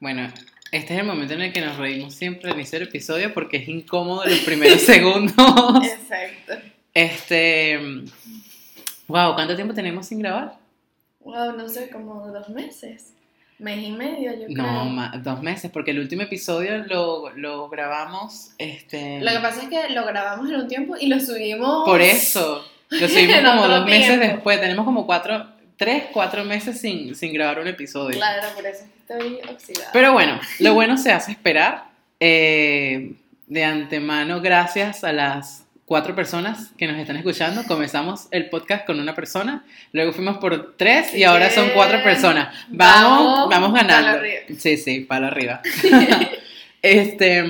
Bueno, este es el momento en el que nos reímos siempre al inicio del episodio porque es incómodo los primeros segundos. Exacto. Este. Wow, ¿cuánto tiempo tenemos sin grabar? Wow, no sé, como dos meses. Mes y medio, yo No, creo. ma- dos meses, porque el último episodio lo, lo grabamos. Este, Lo que pasa es que lo grabamos en un tiempo y lo subimos. Por eso. Lo subimos como dos meses después. Tenemos como cuatro, tres, cuatro meses sin, sin grabar un episodio. Claro, por eso estoy oxidada. Pero bueno, lo bueno se hace esperar. Eh, de antemano, gracias a las cuatro personas que nos están escuchando. Comenzamos el podcast con una persona, luego fuimos por tres y ahora son cuatro personas. Vamos, Vamos, vamos ganando. arriba. Sí, sí, palo arriba. este,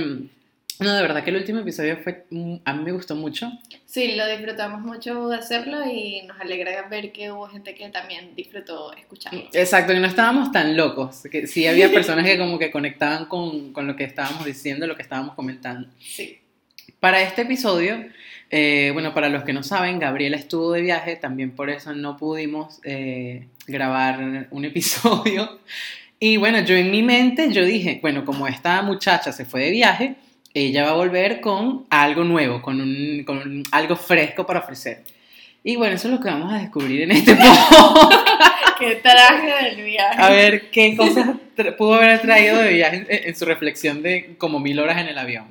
no, de verdad que el último episodio fue, mm, a mí me gustó mucho. Sí, lo disfrutamos mucho de hacerlo y nos alegra ver que hubo gente que también disfrutó escucharlo. Exacto, que no estábamos tan locos, que sí había personas que como que conectaban con, con lo que estábamos diciendo, lo que estábamos comentando. Sí. Para este episodio, eh, bueno, para los que no saben, Gabriela estuvo de viaje, también por eso no pudimos eh, grabar un episodio. Y bueno, yo en mi mente, yo dije, bueno, como esta muchacha se fue de viaje, ella va a volver con algo nuevo, con, un, con un- algo fresco para ofrecer. Y bueno, eso es lo que vamos a descubrir en este podcast. Qué traje del viaje. A ver qué cosas pudo haber traído de viaje en, en su reflexión de como mil horas en el avión.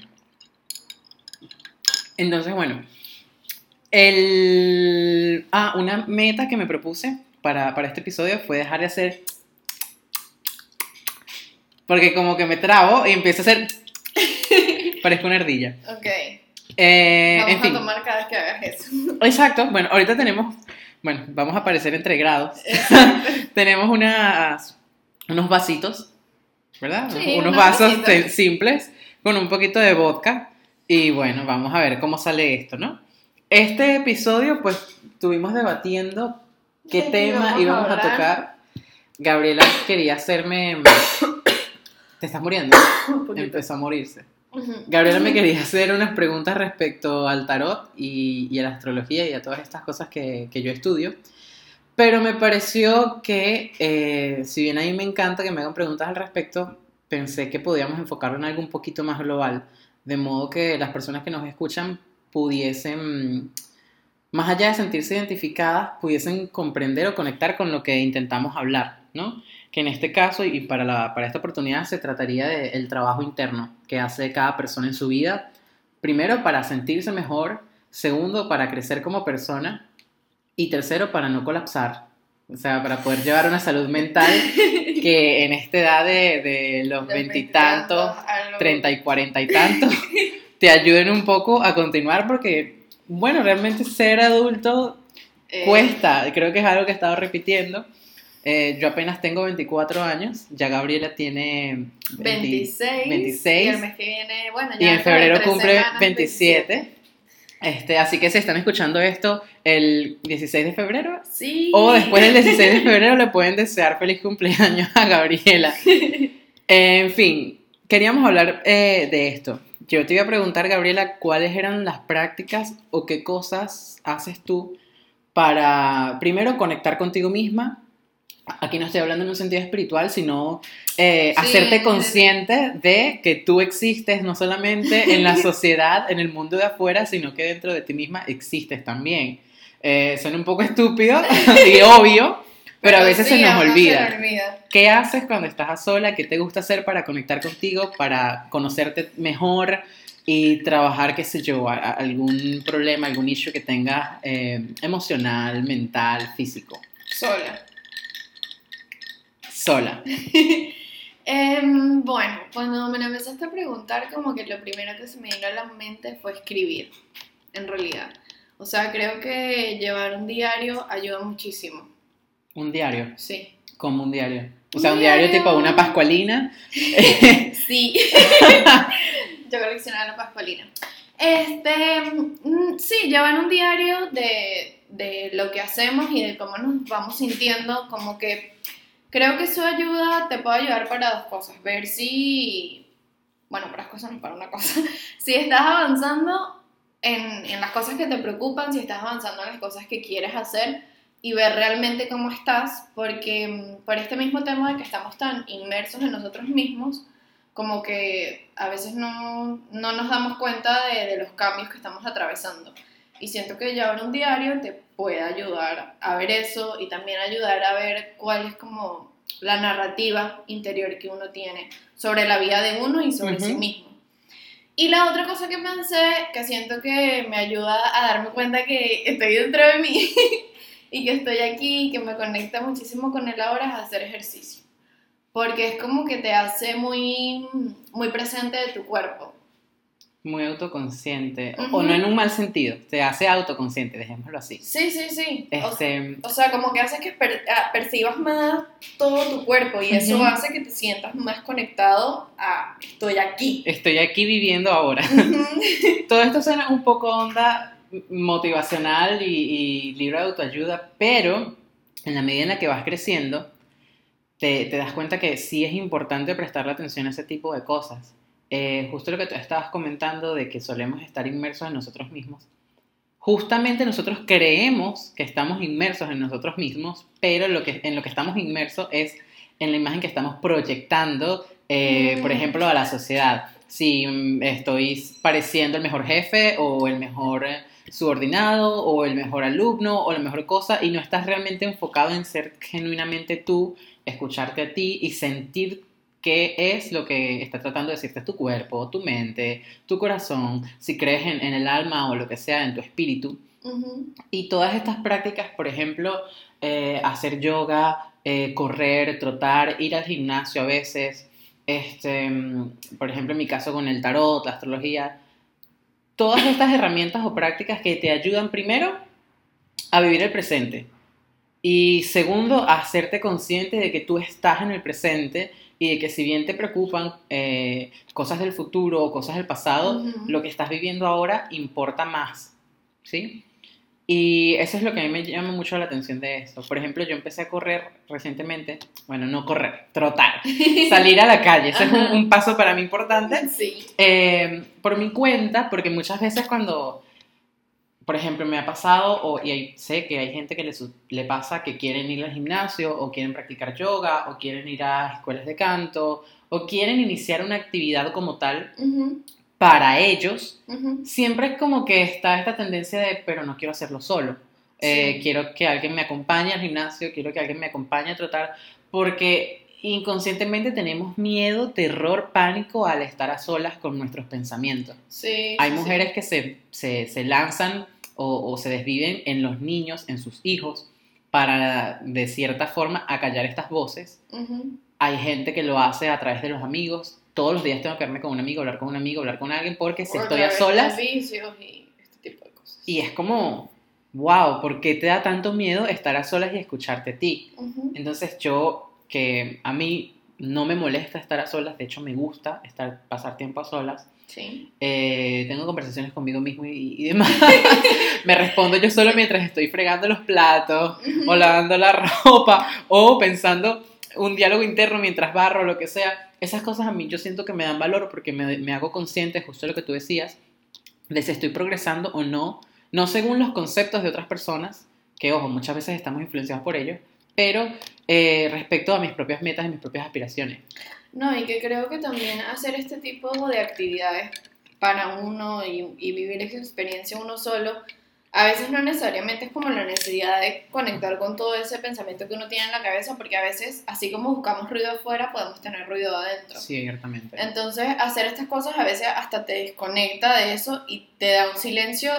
Entonces, bueno, el, ah, una meta que me propuse para, para este episodio fue dejar de hacer... Porque como que me trabo y empiezo a hacer... Parezco una ardilla. Ok. Eh, Vamos en fin. a tomar cada vez que hagas eso. Exacto. Bueno, ahorita tenemos... Bueno, vamos a aparecer entre grados. tenemos unas, unos vasitos, ¿verdad? Sí, unos unos vasos te- simples con un poquito de vodka. Y bueno, vamos a ver cómo sale esto, ¿no? Este episodio, pues, estuvimos debatiendo qué ¿Qué tema íbamos a tocar. Gabriela quería hacerme... Te estás muriendo. Un. Empezó a morirse. Gabriela me quería hacer unas preguntas respecto al tarot y, y a la astrología y a todas estas cosas que, que yo estudio. Pero me pareció que, eh, si bien a mí me encanta que me hagan preguntas al respecto, pensé que podíamos enfocarlo en algo un poquito más global, de modo que las personas que nos escuchan pudiesen, más allá de sentirse identificadas, pudiesen comprender o conectar con lo que intentamos hablar, ¿no? Que en este caso y para, la, para esta oportunidad se trataría del trabajo interno que hace cada persona en su vida. Primero, para sentirse mejor. Segundo, para crecer como persona. Y tercero, para no colapsar. O sea, para poder llevar una salud mental que en esta edad de, de los De veintitantos, treinta y cuarenta y tantos, te ayuden un poco a continuar porque, bueno, realmente ser adulto eh, cuesta, creo que es algo que he estado repitiendo. Eh, yo apenas tengo 24 años, ya Gabriela tiene 20 26. 26. Y el mes que viene, bueno, ya y en febrero cumple semanas, 27. Este, así que si están escuchando esto el 16 de febrero Sí. o después del 16 de febrero le pueden desear feliz cumpleaños a Gabriela. En fin, queríamos hablar eh, de esto. Yo te iba a preguntar, Gabriela, cuáles eran las prácticas o qué cosas haces tú para, primero, conectar contigo misma. Aquí no estoy hablando en un sentido espiritual, sino eh, Sí. hacerte consciente de que tú existes no solamente en la sociedad, en el mundo de afuera, sino que dentro de ti misma existes también. Eh, suena un poco estúpido y obvio, pero, a veces sí, se nos olvida. Se olvida. ¿Qué haces cuando estás a sola? ¿Qué te gusta hacer para conectar contigo, para conocerte mejor y trabajar, qué sé yo, algún problema, algún issue que tengas eh, emocional, mental, físico? Sola. Sola. Em, bueno, cuando me empezaste a preguntar, como que lo primero que se me vino a la mente fue escribir, en realidad. O sea, creo que llevar un diario ayuda muchísimo. Un diario, Sí. como un diario. O sea, un diario diario. tipo una pascualina. Sí. Yo coleccionaba la pascualina. Este, mm, sí, llevar un diario de, de lo que hacemos y de cómo nos vamos sintiendo, como que creo que eso ayuda, te puede ayudar para dos cosas. Ver si, bueno, para dos cosas no para una cosa. Si estás avanzando en, en las cosas que te preocupan, si estás avanzando en las cosas que quieres hacer y ver realmente cómo estás, porque mm, por este mismo tema de que estamos tan inmersos en nosotros mismos, como que a veces no, no nos damos cuenta de, de, los cambios que estamos atravesando. Y siento que llevar un diario te puede ayudar a ver eso y también ayudar a ver cuál es como la narrativa interior que uno tiene sobre la vida de uno y sobre sí mismo. Y la otra cosa que pensé, que siento que me ayuda a darme cuenta que estoy dentro de mí y que estoy aquí y que me conecta muchísimo con él ahora, es hacer ejercicio. Porque es como que te hace muy, muy presente de tu cuerpo muy autoconsciente, o no en un mal sentido, te hace autoconsciente, dejémoslo así. Sí, sí, sí. Este... O, sea, como que hace que ah, percibas más todo tu cuerpo y eso hace que te sientas más conectado a estoy aquí. Estoy aquí viviendo ahora. todo esto suena un poco onda motivacional y, y libro de autoayuda, pero en la medida en la que vas creciendo, te, te das cuenta que sí es importante prestarle atención a ese tipo de cosas eh, justo lo que tú estabas comentando de que solemos estar inmersos en nosotros mismos. Justamente nosotros creemos que estamos inmersos en nosotros mismos, pero lo que, en lo que estamos inmersos es en la imagen que estamos proyectando, eh, por mm. ejemplo, a la sociedad. Si mm, estoy pareciendo el mejor jefe o el mejor subordinado o el mejor alumno o la mejor cosa y no estás realmente enfocado en ser genuinamente tú, escucharte a ti y sentir qué es lo que está tratando de decirte tu cuerpo, tu mente, tu corazón, si crees en, el alma o lo que sea, en tu espíritu. Y todas estas prácticas, por ejemplo, eh, hacer yoga, eh, correr, trotar, ir al gimnasio a veces, este, por ejemplo, en mi caso con el tarot, la astrología, todas estas herramientas o prácticas que te ayudan primero a vivir el presente y segundo, a hacerte consciente de que tú estás en el presente y de que si bien te preocupan eh, cosas del futuro o cosas del pasado, lo que estás viviendo ahora importa más, ¿sí? Y eso es lo que a mí me llama mucho la atención de esto. Por ejemplo, yo empecé a correr recientemente, bueno, no correr, trotar, salir a la calle. Ese es un, paso para mí importante. Sí. Eh, por mi cuenta, porque muchas veces cuando por ejemplo, me ha pasado, o, y sé que hay gente que le, le, pasa que quieren ir al gimnasio, o quieren practicar yoga, o quieren ir a escuelas de canto, o quieren iniciar una actividad como tal para ellos. Siempre es como que está esta tendencia de, pero no quiero hacerlo solo. Eh, quiero que alguien me acompañe al gimnasio, quiero que alguien me acompañe a trotar, porque inconscientemente tenemos miedo, terror, pánico al estar a solas con nuestros pensamientos. Sí, Hay mujeres que se, se, se lanzan o, se desviven en los niños, en sus hijos, para de cierta forma acallar estas voces. Hay gente que lo hace a través de los amigos. Todos los días tengo que verme con un amigo, hablar con un amigo, hablar con alguien, porque si estoy a solas... Y, este tipo de cosas. y es como, wow, ¿por qué te da tanto miedo estar a solas y escucharte a ti? Entonces yo, que a mí no me molesta estar a solas, de hecho me gusta estar, pasar tiempo a solas, Sí. Eh, tengo conversaciones conmigo mismo y, demás. me respondo yo solo mientras estoy fregando los platos o lavando la ropa o pensando un diálogo interno mientras barro o lo que sea. Esas cosas a mí yo siento que me dan valor porque me, me hago consciente, justo lo que tú decías, de si estoy progresando o no, no según los conceptos de otras personas, que ojo, muchas veces estamos influenciados por ellos, pero eh, respecto a mis propias metas y mis propias aspiraciones. No, y que creo que también hacer este tipo de actividades para uno y, vivir esa experiencia uno solo, a veces no necesariamente es como la necesidad de conectar con todo ese pensamiento que uno tiene en la cabeza, porque a veces, así como buscamos ruido afuera, podemos tener ruido adentro. Sí, ciertamente. Entonces, hacer estas cosas a veces hasta te desconecta de eso y te da un silencio,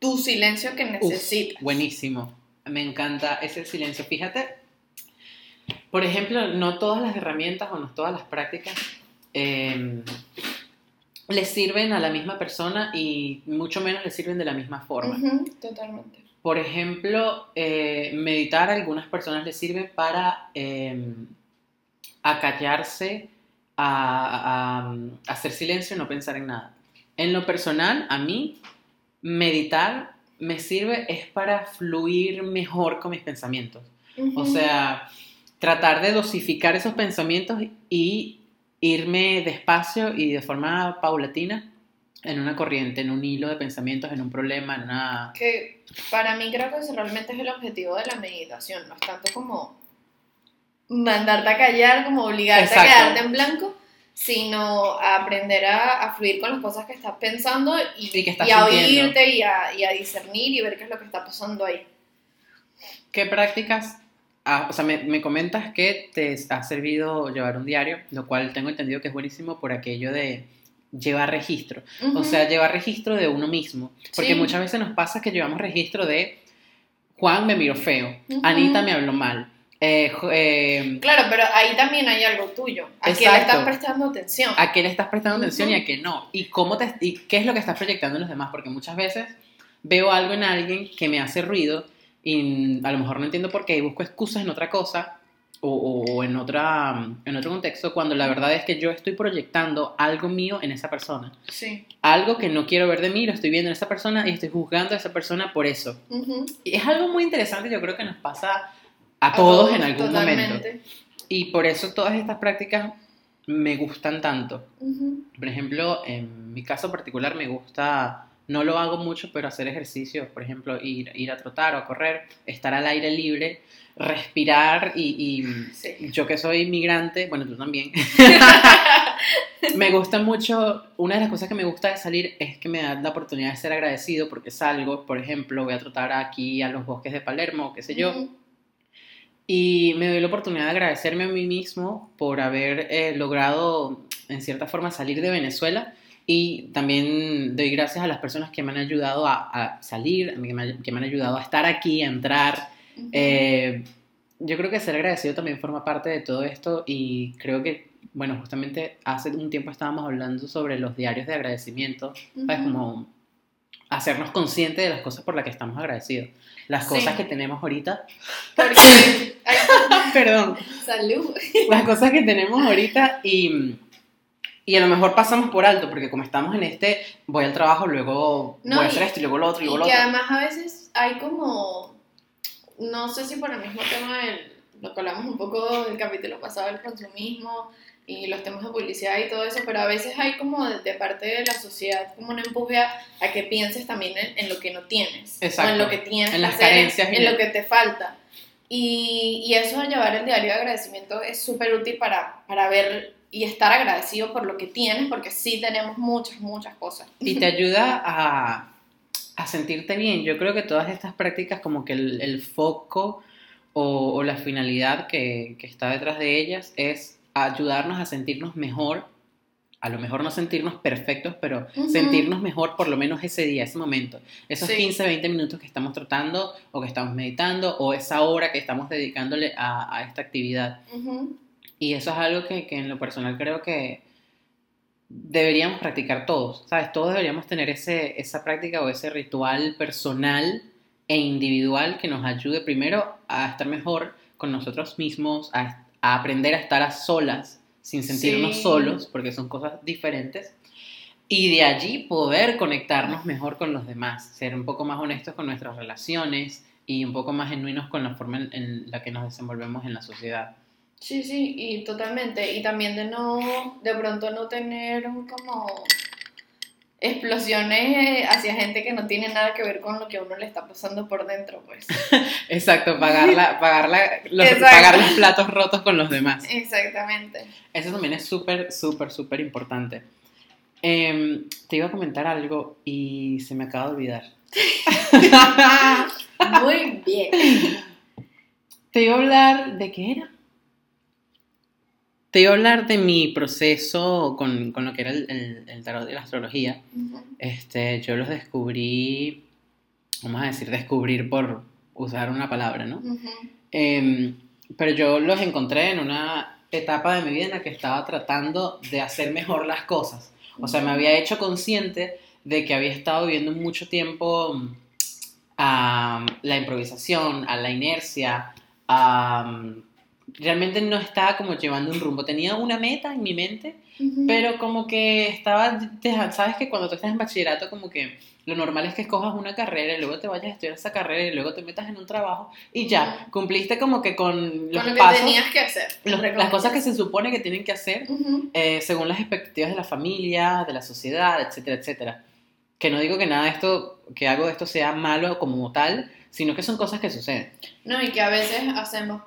tu silencio que necesitas. buenísimo. Me encanta ese silencio. Fíjate, por ejemplo, no todas las herramientas o no todas las prácticas eh, le sirven a la misma persona y mucho menos le sirven de la misma forma. totalmente. Por ejemplo, eh, meditar a algunas personas les sirve para eh, acallarse, a, hacer silencio y no pensar en nada. En lo personal, a mí, meditar me sirve es para fluir mejor con mis pensamientos. O sea, tratar de dosificar esos pensamientos y irme despacio y de forma paulatina en una corriente, en un hilo de pensamientos, en un problema, en una... Que para mí creo que ese realmente es el objetivo de la meditación, no es tanto como mandarte a callar, como obligarte Exacto. a quedarte en blanco, sino a aprender a, a fluir con las cosas que estás pensando y, Y que estás y a oírte y a, y a discernir y ver qué es lo que está pasando ahí. ¿Qué prácticas? Ah, o sea, me, me comentas que te ha servido llevar un diario, lo cual tengo entendido que es buenísimo por aquello de llevar registro. O sea, llevar registro de uno mismo. Porque Sí. muchas veces nos pasa que llevamos registro de Juan me miró feo. Anita me habló mal. eh, eh, Claro, pero ahí también hay algo tuyo. ¿A quién le estás prestando atención? a qué le estás prestando atención y a qué no. Y cómo te, y qué es lo que estás proyectando en los demás. Porque muchas veces veo algo en alguien que me hace ruido y a lo mejor no entiendo por qué y busco excusas en otra cosa o, o- en, otra, en otro contexto cuando la verdad es que yo estoy proyectando algo mío en esa persona. Sí. Algo que no quiero ver de mí, lo estoy viendo en esa persona y estoy juzgando a esa persona por eso. Ujú. Y es algo muy interesante, yo creo que nos pasa a, todos, en algún momento. totalmente. Y por eso todas estas prácticas me gustan tanto. Ujú. Por ejemplo, en mi caso particular me gusta, no lo hago mucho, pero hacer ejercicio, por ejemplo, ir, ir a trotar o a correr, estar al aire libre, respirar y, Sí. yo que soy migrante, bueno, tú también, me gusta mucho, una de las cosas que me gusta de salir es que me da la oportunidad de ser agradecido porque salgo, por ejemplo, voy a trotar aquí a los bosques de Palermo, qué sé yo, y me doy la oportunidad de agradecerme a mí mismo por haber eh, logrado, en cierta forma, salir de Venezuela. Y también doy gracias a las personas que me han ayudado a, a salir, que me, que me han ayudado a estar aquí, a entrar. Ujú. Eh, yo creo que ser agradecido también forma parte de todo esto y creo que, bueno, justamente hace un tiempo estábamos hablando sobre los diarios de agradecimiento, ¿sabes? Ujú. Como hacernos conscientes de las cosas por las que estamos agradecidos. Las Sí. cosas que tenemos ahorita. Porque, Perdón. salud. las cosas que tenemos ahorita y, y a lo mejor pasamos por alto, porque como estamos en este, voy al trabajo, luego No, voy a y- hacer esto y luego lo otro y Y luego lo que otro. además a veces hay como, no sé si por el mismo tema del, lo que hablamos un poco del capítulo pasado del consumismo y los temas de publicidad y todo eso, pero a veces hay como de, de parte de la sociedad como un empuje a, a que pienses también en, en lo que no tienes, Exacto. o en lo que tienes, En las hacer, carencias y en en- lo que te falta. Y, y eso de llevar el diario de agradecimiento es súper útil para, para ver y estar agradecido por lo que tienes, porque sí tenemos muchas, muchas cosas. Y te ayuda a, a sentirte bien. Yo creo que todas estas prácticas, como que el, el foco o, o la finalidad que, que está detrás de ellas es ayudarnos a sentirnos mejor. A lo mejor no sentirnos perfectos, pero Ujú. sentirnos mejor por lo menos ese día, ese momento. Esos Sí. 15, 20 minutos que estamos tratando o que estamos meditando o esa hora que estamos dedicándole a, a esta actividad. Ujú. Y eso es algo que, que en lo personal creo que deberíamos practicar todos, ¿sabes? Todos deberíamos tener ese, esa práctica o ese ritual personal e individual que nos ayude primero a estar mejor con nosotros mismos, a, a aprender a estar a solas sin sentirnos Sí. solos, porque son cosas diferentes. Y de allí poder conectarnos mejor con los demás, ser un poco más honestos con nuestras relaciones y un poco más genuinos con la forma en- en la que nos desenvolvemos en la sociedad. Sí, sí, y totalmente. Y también de no, de pronto no tener como explosiones hacia gente que no tiene nada que ver con lo que a uno le está pasando por dentro, pues. Exacto, pagar, la, pagar, la- los, Exacto. pagar los platos rotos con los demás. Exactamente. Eso también es súper, súper, súper importante. Em, te iba a comentar algo y se me acaba de olvidar. Muy bien. Te iba a hablar de qué era. Te iba a hablar de mi proceso con, con lo que era el, el- el tarot y la astrología. Este, yo los descubrí, vamos a decir, descubrir por usar una palabra, ¿no? Em, pero yo los encontré en una etapa de mi vida en la que estaba tratando de hacer mejor las cosas. O sea, me había hecho consciente de que había estado viviendo mucho tiempo mm, a la improvisación, a la inercia, a mm, realmente no estaba como llevando un rumbo. Tenía una meta en mi mente, pero como que estaba, sabes que cuando tú estás en bachillerato como que lo normal es que escojas una carrera y luego te vayas a estudiar esa carrera y luego te metas en un trabajo y ya, cumpliste como que con los Con lo que pasos, tenías que hacer. los- las cosas que se supone que tienen que hacer eh, según las expectativas de la familia, de la sociedad, etcétera, etcétera. Que no digo que nada de esto, que algo de esto sea malo como tal, sino que son cosas que suceden. No, y que a veces hacemos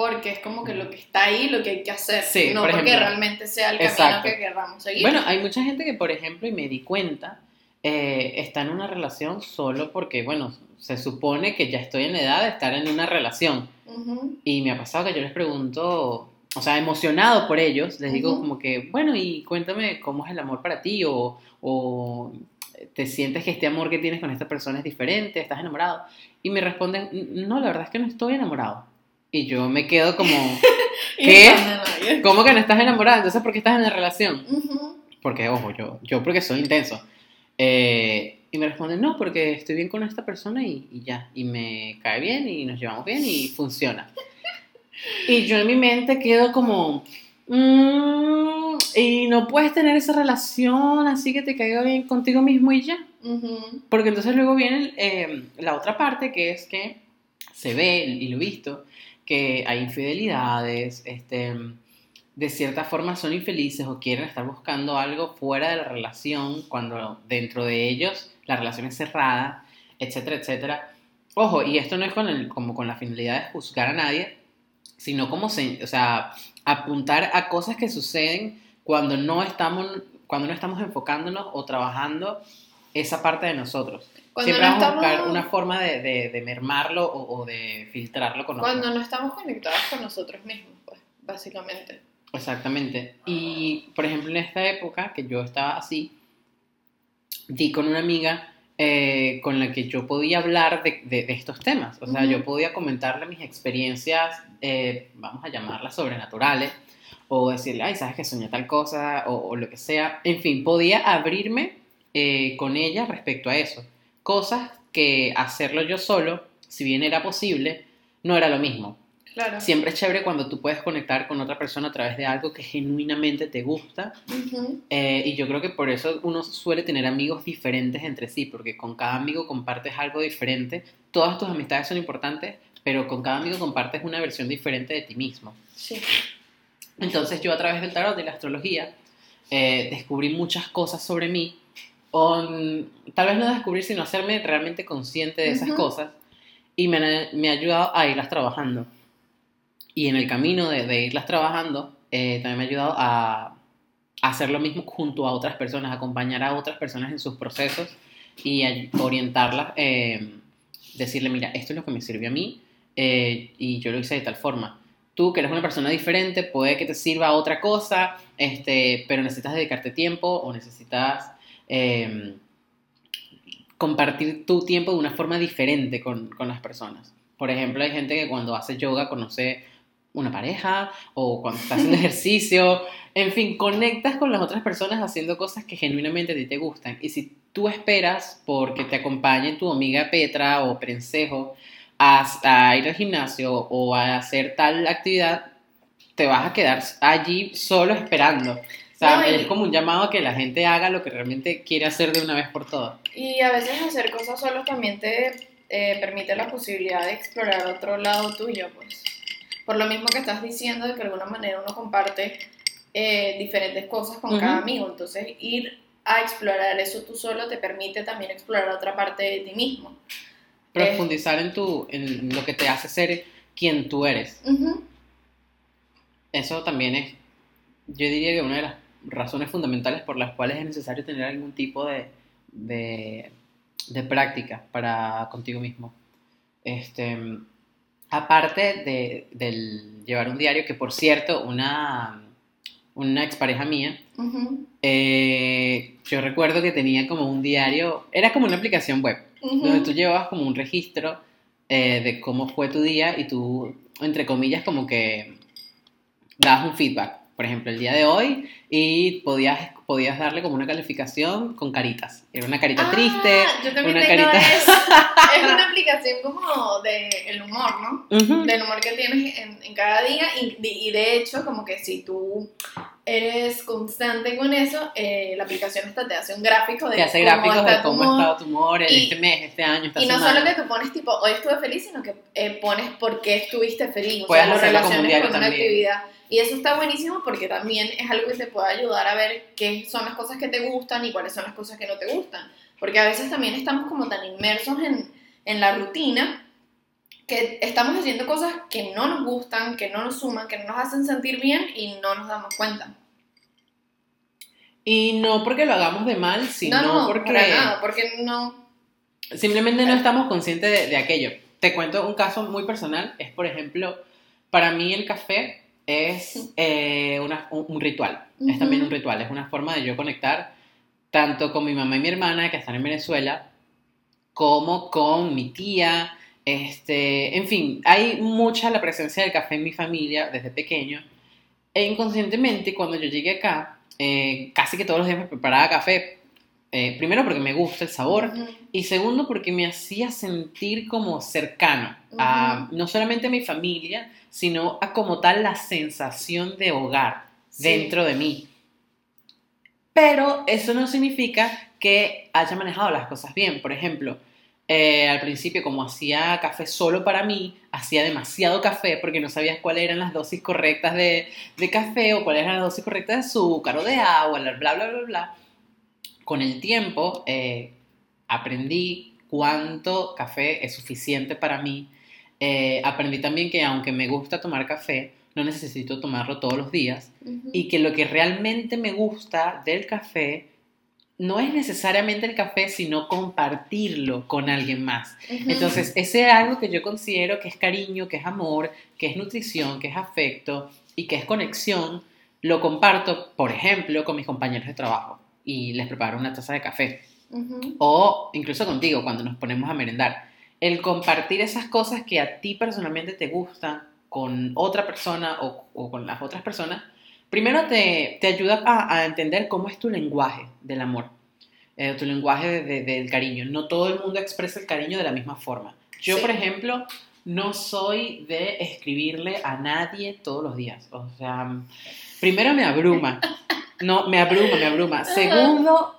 porque es como que lo que está ahí, lo que hay que hacer, Sí, no por porque ejemplo. realmente sea el camino Exacto. que querramos seguir. Bueno, hay mucha gente que, por ejemplo, y me di cuenta, eh, está en una relación solo porque, bueno, se supone que ya estoy en la edad de estar en una relación. Ujú. Y me ha pasado que yo les pregunto, o sea, emocionado por ellos, les digo Ujú. como que, bueno, y cuéntame cómo es el amor para ti o, o te sientes que este amor que tienes con esta persona es diferente, estás enamorado. Y me responden, no, la verdad es que no estoy enamorado. Y yo me quedo como, ¿Qué? ¿cómo que no estás enamorado? Entonces, ¿por qué estás en la relación? Ujú. Porque, ojo, yo, yo porque soy intenso. Eh, y me responden, no, porque estoy bien con esta persona y, y ya. Y me cae bien y nos llevamos bien y funciona. Y yo en mi mente quedo como, "Mm, y no puedes tener esa relación así que te caiga bien contigo mismo y ya. Ujú. Porque entonces luego viene eh, la otra parte que es que se ve, y lo he visto, que hay infidelidades, este, de cierta forma son infelices o quieren estar buscando algo fuera de la relación cuando dentro de ellos la relación es cerrada, etcétera, etcétera. Ojo, y esto no es con el, como con la finalidad de juzgar a nadie, sino como se, o sea, apuntar a cosas que suceden cuando no estamos, cuando no estamos enfocándonos o trabajando esa parte de nosotros. Cuando Siempre no vamos a buscar estamos- una forma de, de- de mermarlo o, o de filtrarlo con otros. Cuando no estamos conectados con nosotros mismos, pues, básicamente. Exactamente. Y, por ejemplo, en esta época que yo estaba así, di con una amiga eh, con la que yo podía hablar de, de- de estos temas. O sea, yo podía comentarle mis experiencias, eh, vamos a llamarlas sobrenaturales, o decirle, ay, sabes que soñé tal cosa, o, o lo que sea. En fin, podía abrirme eh, con ella respecto a eso. Cosas que hacerlo yo solo, si bien era posible, no era lo mismo. Claro. Siempre es chévere cuando tú puedes conectar con otra persona a través de algo que genuinamente te gusta. Eh, y yo creo que por eso uno suele tener amigos diferentes entre sí, porque con cada amigo compartes algo diferente. Todas tus amistades son importantes, pero con cada amigo compartes una versión diferente de ti mismo. Sí. Entonces yo a través del tarot y la astrología eh, descubrí muchas cosas sobre mí. O, mm, tal vez no descubrir, sino hacerme realmente consciente de esas cosas. Y me, me ha ayudado a irlas trabajando. Y en el camino de, de irlas trabajando, eh, también me ha ayudado a, a hacer lo mismo junto a otras personas, acompañar a otras personas en sus procesos y a- orientarlas, eh, decirle, mira, esto es lo que me sirve a mí eh, y yo lo hice de tal forma. Tú, que eres una persona diferente, puede que te sirva otra cosa, este, pero necesitas dedicarte tiempo o necesitas eh, compartir tu tiempo de una forma diferente con, con las personas. Por ejemplo, hay gente que cuando hace yoga conoce una pareja o cuando está haciendo ejercicio, en fin, conectas con las otras personas haciendo cosas que genuinamente a ti te gustan. Y si tú esperas porque te acompañe tu amiga Petra o Prensejo a, a ir al gimnasio o a hacer tal actividad, te vas a quedar allí solo esperando. Sea, No, y- es como un llamado a que la gente haga lo que realmente quiere hacer de una vez por todas. Y a veces hacer cosas solos también te eh, permite la posibilidad de explorar otro lado tuyo, pues. Por lo mismo que estás diciendo, de que de alguna manera uno comparte eh, diferentes cosas con Ujú. cada amigo. Entonces, ir a explorar eso tú solo te permite también explorar otra parte de ti mismo. Profundizar en, tu, en lo que te hace ser quien tú eres. Ujú. Eso también es, yo diría que una de las razones fundamentales por las cuales es necesario tener algún tipo de, de, de práctica para contigo mismo. Este, aparte de, del llevar un diario, que por cierto, una, una expareja mía, Ujú. eh, yo recuerdo que tenía como un diario, era como una aplicación web, Ujú. donde tú llevabas como un registro eh, de cómo fue tu día y tú, entre comillas, como que dabas un feedback. Por ejemplo, el día de hoy y podías, podías darle como una calificación con caritas. Era una carita Ah, triste, Yo también una tengo carita... Es una aplicación como de el humor, ¿no? Ujú. Del humor que tienes en, en cada día y, de- y de hecho como que si tú eres constante con eso, eh, la aplicación esta te hace un gráfico de Te hace cómo gráficos está de cómo ha estado tu humor en Y- este mes, este año, esta Y no semana. solo que tú pones tipo, hoy estuve feliz, sino que eh, pones por qué estuviste feliz. O Puedes sea, lo relaciones con una también. actividad. Y eso está buenísimo porque también es algo que te puede ayudar a ver qué son las cosas que te gustan y cuáles son las cosas que no te gustan. Porque a veces también estamos como tan inmersos en, en la rutina que estamos haciendo cosas que no nos gustan, que no nos suman, que no nos hacen sentir bien y no nos damos cuenta. Y no porque lo hagamos de mal, sino no, no, porque para nada, porque no... simplemente no estamos conscientes de, de aquello. Te cuento un caso muy personal, es por ejemplo, para mí el café es eh, una- un, un ritual, es también un ritual, es una forma de yo conectar tanto con mi mamá y mi hermana que están en Venezuela, como con mi tía, este, en fin, hay mucha la presencia del café en mi familia desde pequeño, e inconscientemente cuando yo llegué acá, eh, casi que todos los días me preparaba café, eh, primero porque me gusta el sabor, y segundo, porque me hacía sentir como cercano a no solamente a mi familia, sino a como tal la sensación de hogar Sí. dentro de mí. Pero eso no significa que haya manejado las cosas bien. Por ejemplo, eh, al principio, como hacía café solo para mí, hacía demasiado café porque no sabías cuáles eran las dosis correctas de, de café o cuáles eran las dosis correctas de azúcar o de agua, bla, bla, bla, bla, bla. Con el tiempo eh, aprendí cuánto café es suficiente para mí. Eh, aprendí también que aunque me gusta tomar café, no necesito tomarlo todos los días Ujú. y que lo que realmente me gusta del café no es necesariamente el café, sino compartirlo con alguien más. Ujú. Entonces, ese es algo que yo considero que es cariño, que es amor, que es nutrición, que es afecto y que es conexión, lo comparto, por ejemplo, con mis compañeros de trabajo y les preparo una taza de café. O incluso contigo cuando nos ponemos a merendar. El compartir esas cosas que a ti personalmente te gustan con otra persona o, o con las otras personas, primero te, te ayuda a, a entender cómo es tu lenguaje del amor, eh, tu lenguaje de- de- del cariño. No todo el mundo expresa el cariño de la misma forma. Yo, Sí. por ejemplo, no soy de escribirle a nadie todos los días. O sea, primero me abruma. No, me abruma, me abruma. Segundo,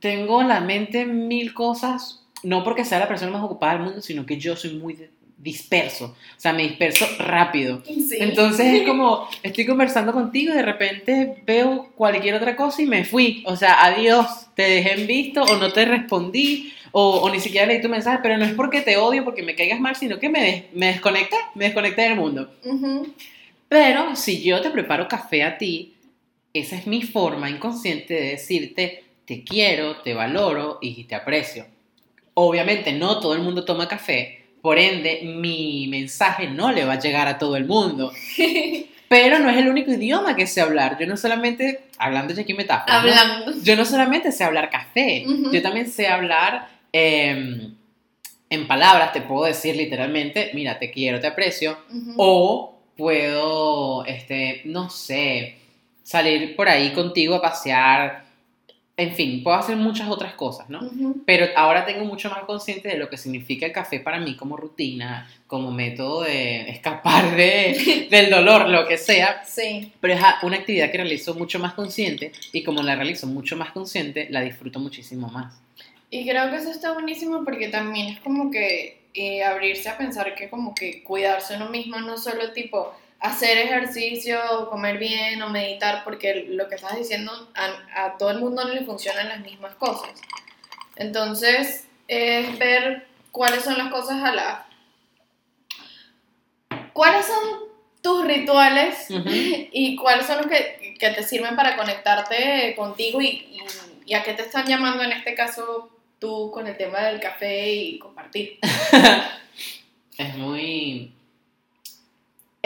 tengo en la mente mil cosas, no porque sea la persona más ocupada del mundo, sino que yo soy muy disperso. O sea, me disperso rápido. Sí. Entonces es como, estoy conversando contigo y de repente veo cualquier otra cosa y me fui. O sea, adiós, te dejé en visto o no te respondí o, o ni siquiera leí tu mensaje, pero no es porque te odio, porque me caigas mal, sino que me, des- me desconecté, me desconecté del mundo. Pero si yo te preparo café a ti, esa es mi forma inconsciente de decirte, te quiero, te valoro y te aprecio. Obviamente no todo el mundo toma café, por ende mi mensaje no le va a llegar a todo el mundo. Pero no es el único idioma que sé hablar. Yo no solamente, hablando ya aquí metáfora, yo no solamente sé hablar café, yo también sé hablar eh, en palabras, te puedo decir literalmente, mira, te quiero, te aprecio, o puedo, este, no sé, salir por ahí contigo a pasear, en fin, puedo hacer muchas otras cosas, ¿no? Pero ahora tengo mucho más consciente de lo que significa el café para mí como rutina, como método de escapar de, del dolor, lo que sea. Sí. Pero es una actividad que realizo mucho más consciente y como la realizo mucho más consciente, la disfruto muchísimo más. Y creo que eso está buenísimo porque también es como que eh, abrirse a pensar que como que cuidarse uno mismo no solo tipo hacer ejercicio, comer bien o meditar, porque lo que estás diciendo a, a todo el mundo no le funcionan las mismas cosas. Entonces es ver cuáles son las cosas a la... ¿Cuáles son tus rituales y cuáles son los que, que te sirven para conectarte contigo y, y- y a qué te están llamando en este caso tú con el tema del café y compartir. Es muy...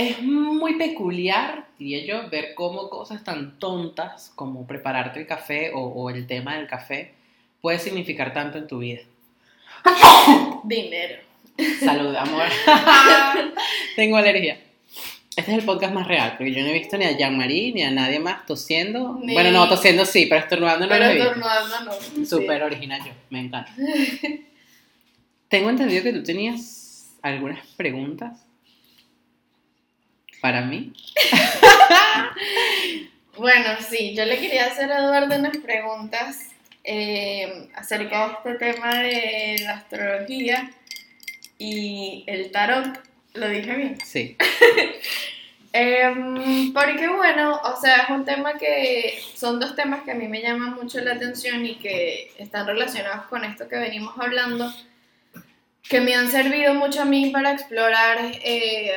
Es muy peculiar, diría yo, ver cómo cosas tan tontas como prepararte el café o, o el tema del café puede significar tanto en tu vida. Dinero. Salud, amor. Tengo alergia. Este es el podcast más real, porque yo no he visto ni a Jean-Marie ni a nadie más tosiendo. Ni- Bueno, no, tosiendo sí, pero estornudando no Pero lo he visto. estornudando no. sí. Súper original yo, me encanta. Tengo entendido que tú tenías algunas preguntas para mí. Bueno, sí, yo le quería hacer a Eduardo unas preguntas eh, acerca de este tema de la astrología y el tarot. ¿Lo dije bien? Sí. Em, porque bueno, o sea, es un tema que son dos temas que a mí me llaman mucho la atención y que están relacionados con esto que venimos hablando, que me han servido mucho a mí para explorar eh,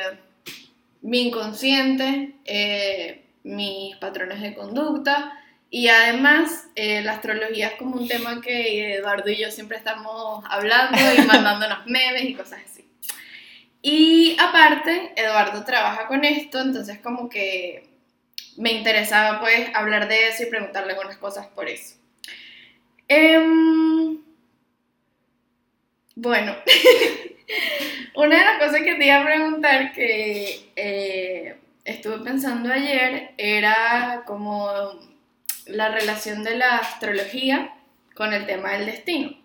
mi inconsciente, eh, mis patrones de conducta y además eh, la astrología es como un tema que Eduardo y yo siempre estamos hablando y mandándonos memes y cosas así. Y aparte, Eduardo trabaja con esto, entonces como que me interesaba pues hablar de eso y preguntarle algunas cosas por eso. Em, bueno, una de las cosas que te iba a preguntar que eh, estuve pensando ayer era como la relación de la astrología con el tema del destino.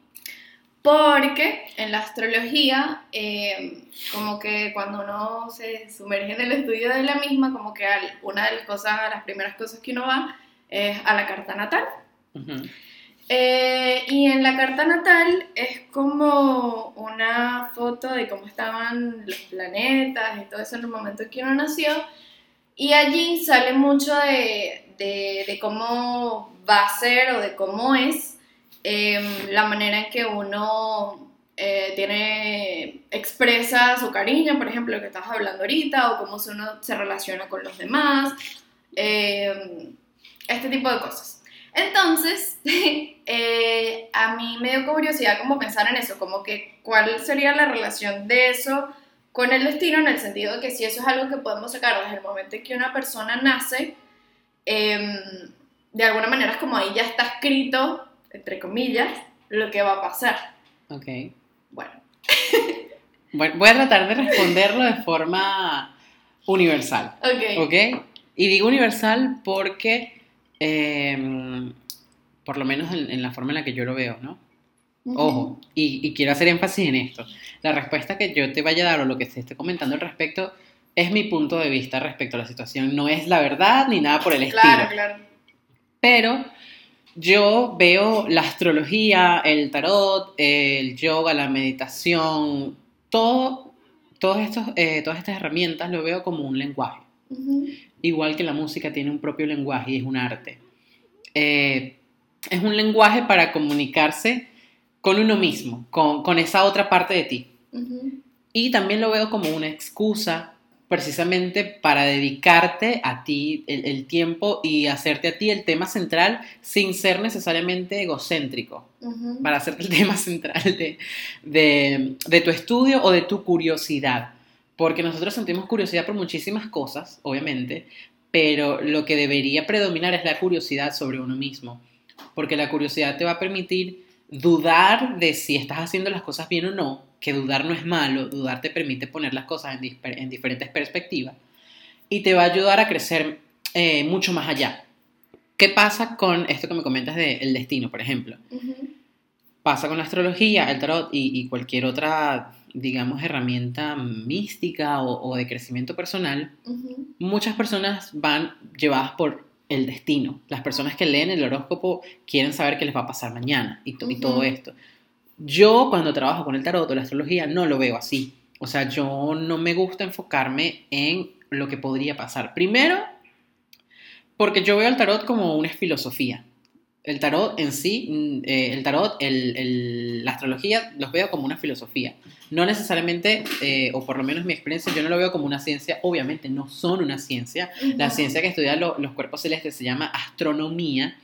Porque en la astrología, eh, como que cuando uno se sumerge en el estudio de la misma, como que una de las cosas, las primeras cosas que uno va es a la carta natal. Eh, y en la carta natal es como una foto de cómo estaban los planetas y todo eso en el momento en que uno nació. Y allí sale mucho de, de- cómo va a ser o de cómo es em, la manera en que uno eh, tiene, expresa su cariño, por ejemplo, lo que estás hablando ahorita, o cómo uno se relaciona con los demás, em, este tipo de cosas. Entonces, eh, a mí me dio curiosidad como pensar en eso, como que cuál sería la relación de eso con el destino, en el sentido de que si eso es algo que podemos sacar desde el momento en que una persona nace, em, de alguna manera es como ahí ya está escrito, entre comillas, lo que va a pasar. Ok. Bueno, Bueno, voy a tratar de responderlo de forma universal. ok. ¿Ok? Y digo universal porque, em, por lo menos en, en la forma en la que yo lo veo, ¿no? Ujú. Ojo, y, y quiero hacer énfasis en esto. La respuesta que yo te vaya a dar o lo que se esté comentando al respecto es mi punto de vista respecto a la situación. No es la verdad ni nada por el estilo. Claro, claro. Pero yo veo la astrología, el tarot, el yoga, la meditación, todo, todos estos, eh, todas estas herramientas lo veo como un lenguaje. Igual que la música tiene un propio lenguaje y es un arte. Eh, es un lenguaje para comunicarse con uno mismo, con, con esa otra parte de ti. Ujú. Y también lo veo como una excusa precisamente para dedicarte a ti el, el tiempo y hacerte a ti el tema central sin ser necesariamente egocéntrico, Ujú. para hacerte el tema central de, de- de tu estudio o de tu curiosidad. Porque nosotros sentimos curiosidad por muchísimas cosas, obviamente, pero lo que debería predominar es la curiosidad sobre uno mismo. Porque la curiosidad te va a permitir dudar de si estás haciendo las cosas bien o no, que dudar no es malo, dudar te permite poner las cosas en, diferentes perspectivas y te va a ayudar a crecer eh, mucho más allá. ¿Qué pasa con esto que me comentas del destino, por ejemplo? Pasa con la astrología, el tarot y, y cualquier otra, digamos, herramienta mística o, o de crecimiento personal. Muchas personas van llevadas por el destino. Las personas que leen el horóscopo quieren saber qué les va a pasar mañana y, to- y todo esto. Yo cuando trabajo con el tarot o la astrología no lo veo así. O sea, yo no me gusta enfocarme en lo que podría pasar. Primero, porque yo veo el tarot como una filosofía. El tarot en sí, mm, eh, el tarot, el- el- la astrología, los veo como una filosofía. No necesariamente, eh, o por lo menos mi experiencia, yo no lo veo como una ciencia. Obviamente no son una ciencia. La ciencia que estudia lo- los cuerpos celestes se llama astronomía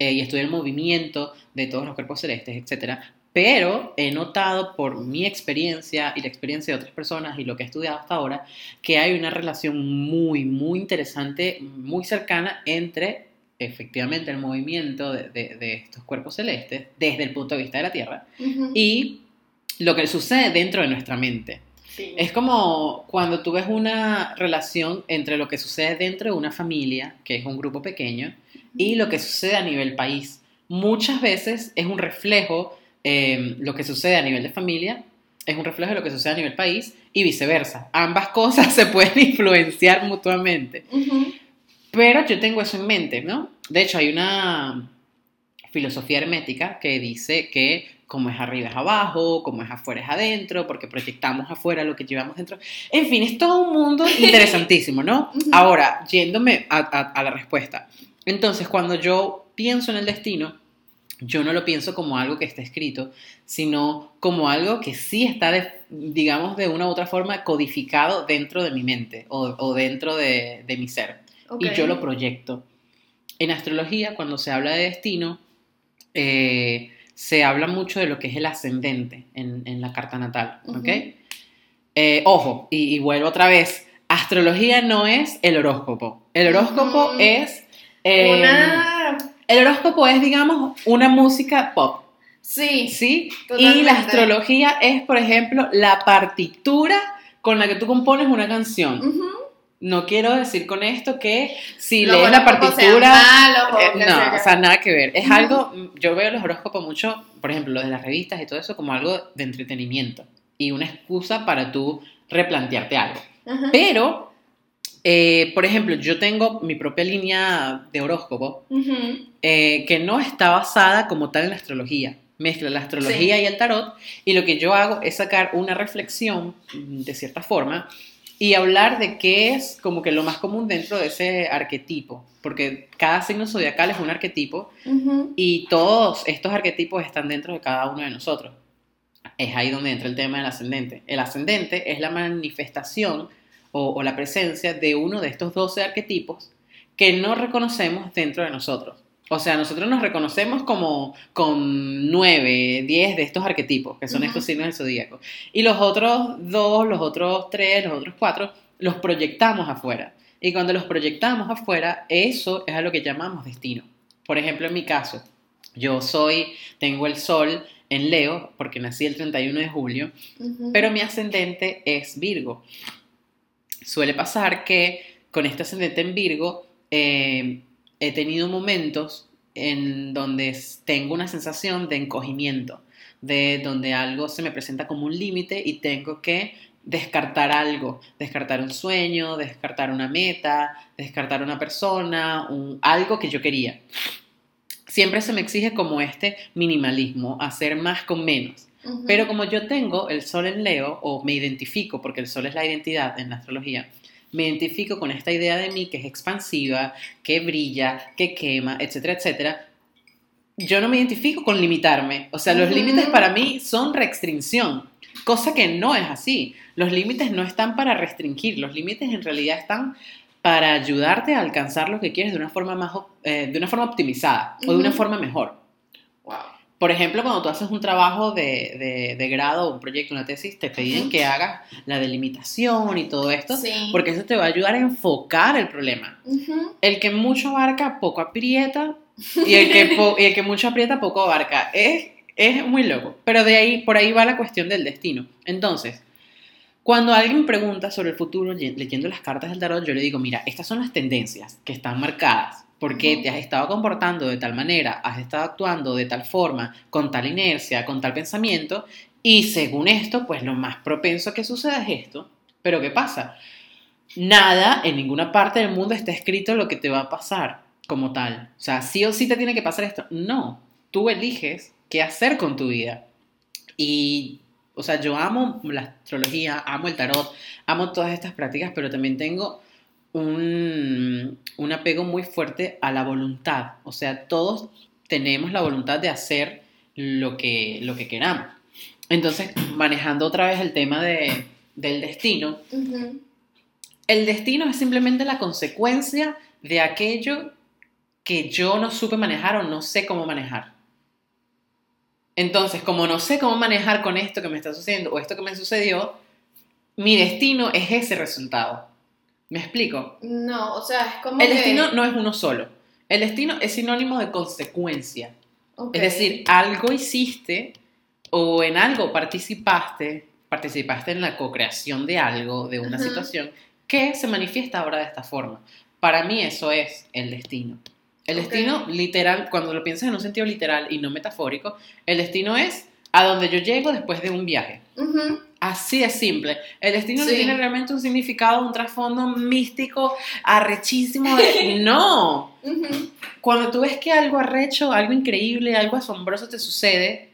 eh, y estudia el movimiento de todos los cuerpos celestes, etc. Pero he notado por mi experiencia y la experiencia de otras personas y lo que he estudiado hasta ahora, que hay una relación muy, muy interesante, muy cercana entre efectivamente el movimiento de, de- de estos cuerpos celestes desde el punto de vista de la Tierra y lo que sucede dentro de nuestra mente. Sí. Es como cuando tú ves una relación entre lo que sucede dentro de una familia, que es un grupo pequeño, y lo que sucede a nivel país. Muchas veces es un reflejo, eh, lo que sucede a nivel de familia, es un reflejo de lo que sucede a nivel país y viceversa. Ambas cosas se pueden influenciar mutuamente. Pero yo tengo eso en mente, ¿no? De hecho, hay una filosofía hermética que dice que como es arriba es abajo, como es afuera es adentro, porque proyectamos afuera lo que llevamos dentro. En fin, es todo un mundo interesantísimo, ¿no? Ahora, yéndome a, a- a la respuesta. Entonces, cuando yo pienso en el destino, yo no lo pienso como algo que está escrito, sino como algo que sí está, de- digamos, de una u otra forma codificado dentro de mi mente o, o dentro de, de mi ser Y yo lo proyecto. En astrología, cuando se habla de destino, eh, se habla mucho de lo que es el ascendente en, en la carta natal, ¿ok? Eh, ojo, y, y vuelvo otra vez, astrología no es el horóscopo. El horóscopo es... eh, Una... El horóscopo es, digamos, una música pop, Sí. ¿sí? Y la astrología es, por ejemplo, la partitura con la que tú compones una canción. Ujú. No quiero decir con esto que si Los lees la partitura... malos eh, no, o sea, nada que ver. Es algo, yo veo los horóscopos mucho, por ejemplo, los de las revistas y todo eso, como algo de entretenimiento y una excusa para tú replantearte algo. Ajá. Pero, eh, por ejemplo, yo tengo mi propia línea de horóscopo eh, que no está basada como tal en la astrología. Mezcla la astrología y el tarot y lo que yo hago es sacar una reflexión mm, de cierta forma y hablar de qué es como que lo más común dentro de ese arquetipo, porque cada signo zodiacal es un arquetipo y todos estos arquetipos están dentro de cada uno de nosotros. Es ahí donde entra el tema del ascendente. El ascendente es la manifestación o, o la presencia de uno de estos 12 arquetipos que no reconocemos dentro de nosotros. O sea, nosotros nos reconocemos como con 9, 10 de estos arquetipos, que son estos signos del zodíaco. Y los otros dos, los otros tres, los otros cuatro, los proyectamos afuera. Y cuando los proyectamos afuera, eso es a lo que llamamos destino. Por ejemplo, en mi caso, yo soy, tengo el sol en Leo, porque nací el 31 de julio, pero mi ascendente es Virgo. Suele pasar que con este ascendente en Virgo eh, he tenido momentos en donde tengo una sensación de encogimiento, de donde algo se me presenta como un límite y tengo que descartar algo, descartar un sueño, descartar una meta, descartar una persona, un- algo que yo quería. Siempre se me exige como este minimalismo, hacer más con menos. Pero como yo tengo el sol en Leo, o me identifico, porque el sol es la identidad en la astrología, me identifico con esta idea de mí que es expansiva, que brilla, que quema, etcétera, etcétera. Yo no me identifico con limitarme. O sea, los límites para mí son restricción, cosa que no es así. Los límites no están para restringir, los límites en realidad están para ayudarte a alcanzar lo que quieres de una forma más, eh, de una forma optimizada o de una forma mejor. Por ejemplo, cuando tú haces un trabajo de, de- de grado, un proyecto, una tesis, te piden que hagas la delimitación y todo esto, Sí. porque eso te va a ayudar a enfocar el problema. Ujú. El que mucho abarca, poco aprieta, y el que, po- y el que mucho aprieta, poco abarca. Es, es muy loco, pero de ahí, por ahí va la cuestión del destino. Entonces, cuando alguien pregunta sobre el futuro, ye- leyendo las cartas del tarot, yo le digo, mira, estas son las tendencias que están marcadas. Porque te has estado comportando de tal manera, has estado actuando de tal forma, con tal inercia, con tal pensamiento, y según esto, pues lo más propenso que suceda es esto. Pero ¿qué pasa? Nada en ninguna parte del mundo está escrito lo que te va a pasar como tal. O sea, sí o sí te tiene que pasar esto. No, tú eliges qué hacer con tu vida. Y, o sea, yo amo la astrología, amo el tarot, amo todas estas prácticas, pero también tengo un, un apego muy fuerte a la voluntad. O sea, todos tenemos la voluntad de hacer lo que, lo que queramos. Entonces, manejando otra vez el tema de, del destino, el destino es simplemente la consecuencia de aquello que yo no supe manejar o no sé cómo manejar. Entonces, como no sé cómo manejar con esto que me está sucediendo o esto que me sucedió, mi destino es ese resultado. ¿Me explico? No, o sea, es como El que... destino no es uno solo. El destino es sinónimo de consecuencia. Es decir, algo hiciste o en algo participaste participaste en la co-creación de algo, de una situación, que se manifiesta ahora de esta forma. Para mí eso es el destino. El destino, literal, cuando lo piensas en un sentido literal y no metafórico, el destino es a donde yo llego después de un viaje. Ujú. Así de simple. El destino no tiene realmente un significado, un trasfondo místico, arrechísimo. de- No. Cuando tú ves que algo arrecho, algo increíble, algo asombroso te sucede,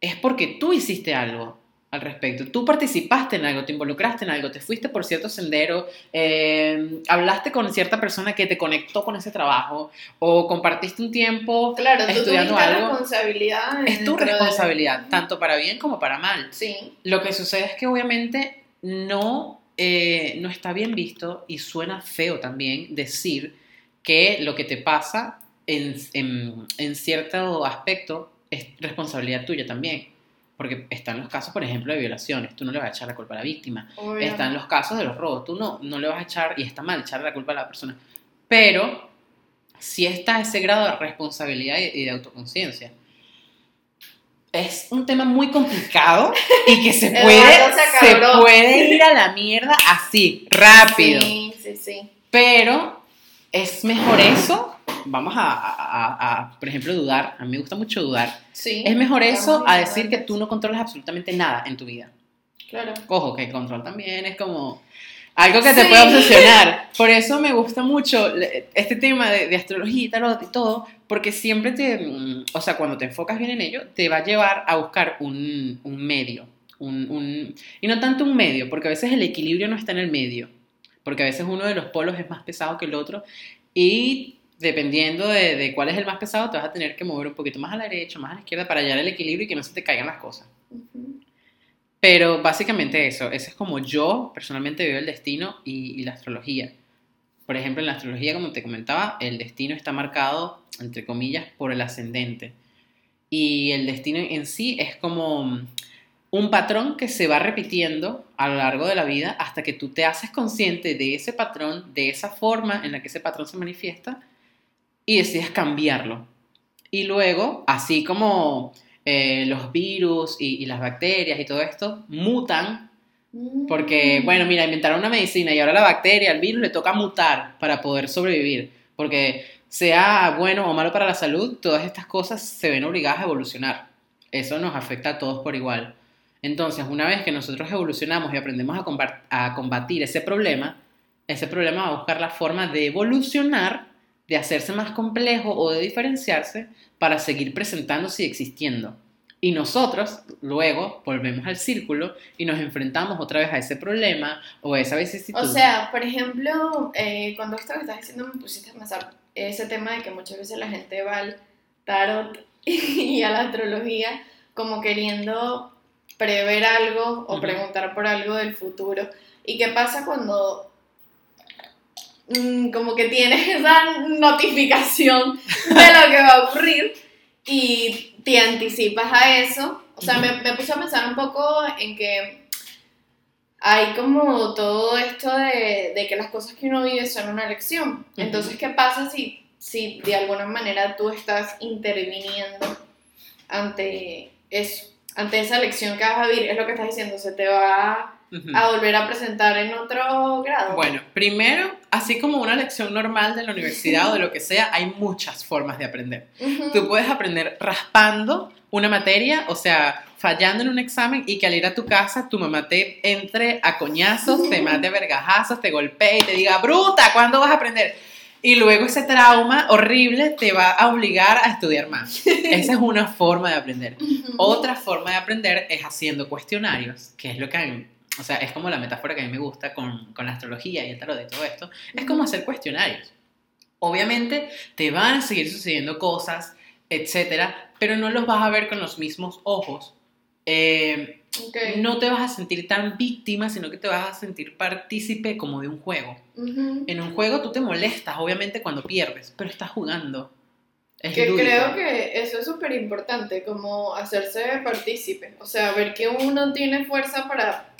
es porque tú hiciste algo al respecto. Tú participaste en algo, te involucraste en algo, te fuiste por cierto sendero, eh, hablaste con cierta persona que te conectó con ese trabajo o compartiste un tiempo. Claro, tú Estudiando tuviste algo, responsabilidad. Es tu de- responsabilidad, tanto para bien como para mal. Sí. Lo que sucede es que obviamente no, eh, no está bien visto y suena feo también decir que lo que te pasa en, en- en cierto aspecto es responsabilidad tuya también. Porque están los casos, por ejemplo, de violaciones. Tú no le vas a echar la culpa a la víctima. obvio. Están los casos de los robos. Tú no, no le vas a echar, y está mal echarle la culpa a la persona. Pero sí está ese grado de responsabilidad y de autoconciencia. Es un tema muy complicado y que se puede, se puede ir a la mierda así, rápido. Sí, sí, sí. Pero es mejor eso. Vamos a, a- a- a, por ejemplo, dudar. A mí me gusta mucho dudar. Sí. Es mejor eso a decir que tú no controlas absolutamente nada en tu vida. Claro. Ojo, que el control también es como algo que te Sí. puede obsesionar. Por eso me gusta mucho este tema de, de astrología y tarot y todo, porque siempre te, mm, o sea, cuando te enfocas bien en ello, te va a llevar a buscar un, un medio. Un, un- y no tanto un medio, porque a veces el equilibrio no está en el medio, porque a veces uno de los polos es más pesado que el otro y dependiendo de, de cuál es el más pesado, te vas a tener que mover un poquito más a la derecha, más a la izquierda para hallar el equilibrio y que no se te caigan las cosas. Pero básicamente eso, ese es como yo personalmente veo el destino y, y la astrología. Por ejemplo, en la astrología, como te comentaba, el destino está marcado, entre comillas, por el ascendente. Y el destino en sí es como un patrón que se va repitiendo a lo largo de la vida hasta que tú te haces consciente de ese patrón, de esa forma en la que ese patrón se manifiesta y decides cambiarlo. Y luego, así como eh, los virus y, y las bacterias y todo esto mutan, porque, Mm. bueno, mira, inventaron una medicina y ahora la bacteria, al virus le toca mutar para poder sobrevivir, porque sea bueno o malo para la salud, todas estas cosas se ven obligadas a evolucionar. Eso nos afecta a todos por igual. Entonces, una vez que nosotros evolucionamos y aprendemos a combatir ese problema, ese problema va a buscar la forma de evolucionar, de hacerse más complejo o de diferenciarse para seguir presentándose y existiendo. Y nosotros luego volvemos al círculo y nos enfrentamos otra vez a ese problema o a esa vicisitud. O sea, por ejemplo, eh, cuando esto que estás diciendo me pusiste a pensar ese tema de que muchas veces la gente va al tarot y a la astrología como queriendo prever algo o preguntar por algo del futuro. ¿Y qué pasa cuando mm, como que tienes esa notificación de lo que va a ocurrir y te anticipas a eso? O sea, me, me puse a pensar un poco en que hay como todo esto de, de que las cosas que uno vive son una elección. Entonces, ¿qué pasa si, si de alguna manera tú estás interviniendo ante eso? Ante esa elección que vas a vivir, es lo que estás diciendo, se te va Ujú. a volver a presentar en otro grado. Bueno, primero, así como una lección normal de la universidad o de lo que sea, hay muchas formas de aprender. Ujú. Tú puedes aprender raspando una materia, o sea, fallando en un examen y que al ir a tu casa tu mamá te entre a coñazos, te mate vergajazos, te golpee y te diga, bruta, ¿cuándo vas a aprender? Y luego ese trauma horrible te va a obligar a estudiar más. Esa es una forma de aprender. Otra forma de aprender es haciendo cuestionarios, que es lo que a mí, o sea, es como la metáfora que a mí me gusta con, con la astrología y el tarot y todo esto, es como hacer cuestionarios. Obviamente te van a seguir sucediendo cosas, etcétera, pero no los vas a ver con los mismos ojos. Eh, Ok. no te vas a sentir tan víctima, sino que te vas a sentir partícipe como de un juego. Ujú. En un juego tú te molestas, obviamente, cuando pierdes, pero estás jugando. Es Que lúdico. creo que eso es súper importante, como hacerse partícipe. O sea, ver que uno tiene fuerza para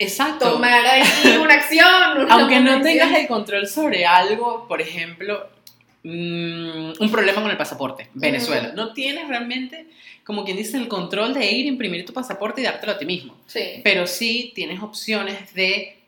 Exacto. tomar ahí una acción. una Aunque no tengas el control sobre algo, por ejemplo, mm, un problema con el pasaporte, Venezuela. No tienes realmente, como quien dice, el control de ir, imprimir tu pasaporte y dártelo a ti mismo. Sí. Pero sí tienes opciones de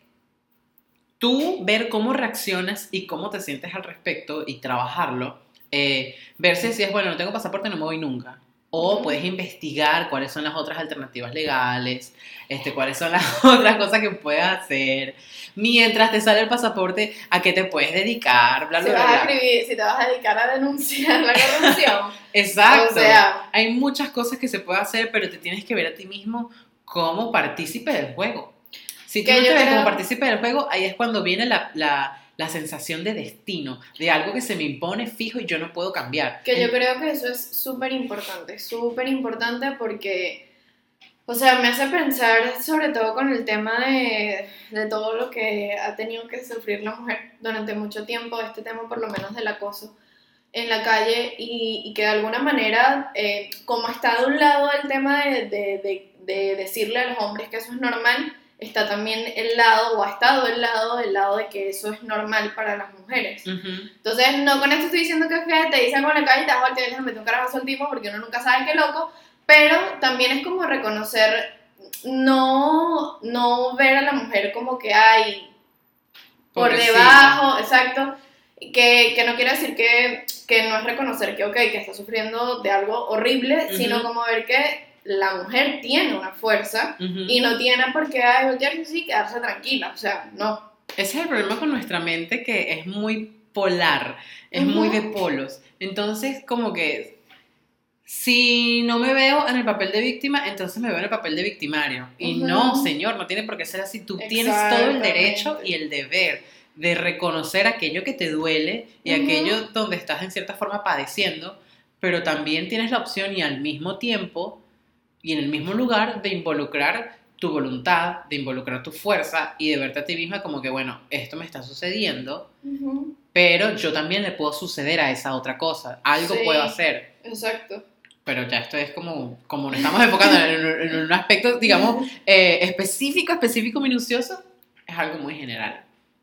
tú ver cómo reaccionas y cómo te sientes al respecto y trabajarlo. Eh, ver si decías, bueno, no tengo pasaporte, no me voy nunca. O puedes investigar cuáles son las otras alternativas legales, este, cuáles son las otras cosas que puedes hacer. Mientras te sale el pasaporte, a qué te puedes dedicar, bla, Si bla, vas a escribir, si te vas a dedicar a denunciar la corrupción. Exacto. O sea- hay muchas cosas que se puede hacer, pero te tienes que ver a ti mismo como partícipe del juego. Si tú no te ves creo- como partícipe del juego, ahí es cuando viene la, la- la sensación de destino, de algo que se me impone fijo y yo no puedo cambiar. Que yo creo que eso es súper importante, súper importante porque, o sea, me hace pensar sobre todo con el tema de, de todo lo que ha tenido que sufrir la mujer durante mucho tiempo, este tema por lo menos del acoso en la calle y, y que de alguna manera, eh, como está de un lado el tema de, de- de- de decirle a los hombres que eso es normal, está también el lado, o ha estado el lado del lado de que eso es normal para las mujeres. Ujú. Entonces, no con esto estoy diciendo que, es que te dicen con la calle te vas a voltear y les metes un carajo al tipo porque uno nunca sabe qué loco, pero también es como reconocer, no, no ver a la mujer como que hay por Pobrecita. debajo, exacto, que, que no quiere decir que, que no es reconocer que, ok, que está sufriendo de algo horrible, Ujú. sino como ver que la mujer tiene una fuerza y no tiene por qué voltearse así y quedarse tranquila, o sea, no. Ese es el problema con nuestra mente que es muy polar, es muy de polos. Entonces, como que si no me veo en el papel de víctima, entonces me veo en el papel de victimario. Y no, señor, no tiene por qué ser así. Tú tienes todo el derecho y el deber de reconocer aquello que te duele y aquello donde estás en cierta forma padeciendo, pero también tienes la opción y al mismo tiempo y en el mismo lugar de involucrar tu voluntad, de involucrar tu fuerza y de verte a ti misma como que, bueno, esto me está sucediendo, pero yo también le puedo suceder a esa otra cosa, algo Sí. puedo hacer, Exacto. pero ya esto es como, como nos estamos enfocando en, un- en un aspecto, digamos, eh, específico, específico, minucioso, es algo muy general.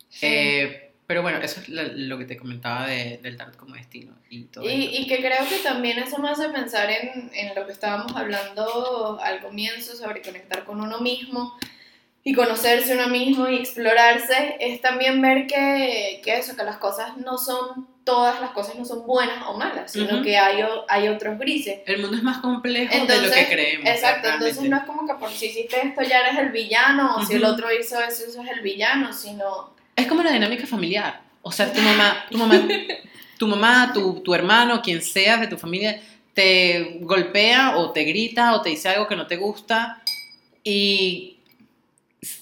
Sí. Eh, pero bueno, eso es lo, que te comentaba de- del tarot como destino y todo Y, y que creo que también eso me hace pensar en, en lo que estábamos hablando al comienzo sobre conectar con uno mismo y conocerse uno mismo y explorarse, es también ver que, que eso, que las cosas no son, todas las cosas no son buenas o malas, sino Ujú. que hay, hay otros grises. El mundo es más complejo de lo Entonces, que creemos. Exacto, entonces no es como que por si hiciste esto ya eres el villano, o si el otro hizo eso, eso es el villano, sino... Es como la dinámica familiar. O sea, tu mamá, tu mamá, tu mamá, tu, tu hermano, quien sea de tu familia, te golpea o te grita o te dice algo que no te gusta y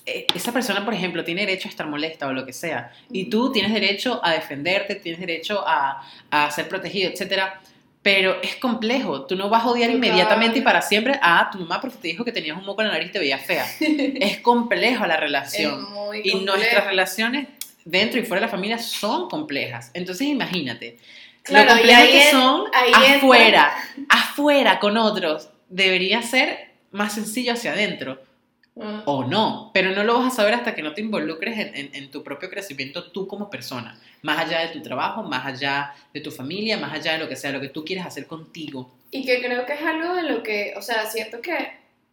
e- esa persona, por ejemplo, tiene derecho a estar molesta o lo que sea. Y tú tienes derecho a defenderte, tienes derecho a, a ser protegido, etcétera. Pero es complejo. Tú no vas a odiar inmediatamente y para siempre a tu mamá porque te dijo que tenías un moco en la nariz y te veía fea. es complejo la relación. Es muy Y nuestras relaciones dentro y fuera de la familia son complejas. Entonces imagínate, Claro, lo y complejas ahí que son ahí afuera, afuera con otros, debería ser más sencillo hacia adentro. O no, pero no lo vas a saber hasta que no te involucres en, en- en tu propio crecimiento tú como persona, más allá de tu trabajo, más allá de tu familia, más allá de lo que sea, lo que tú quieres hacer contigo. Y que creo que es algo de lo que, o sea, siento que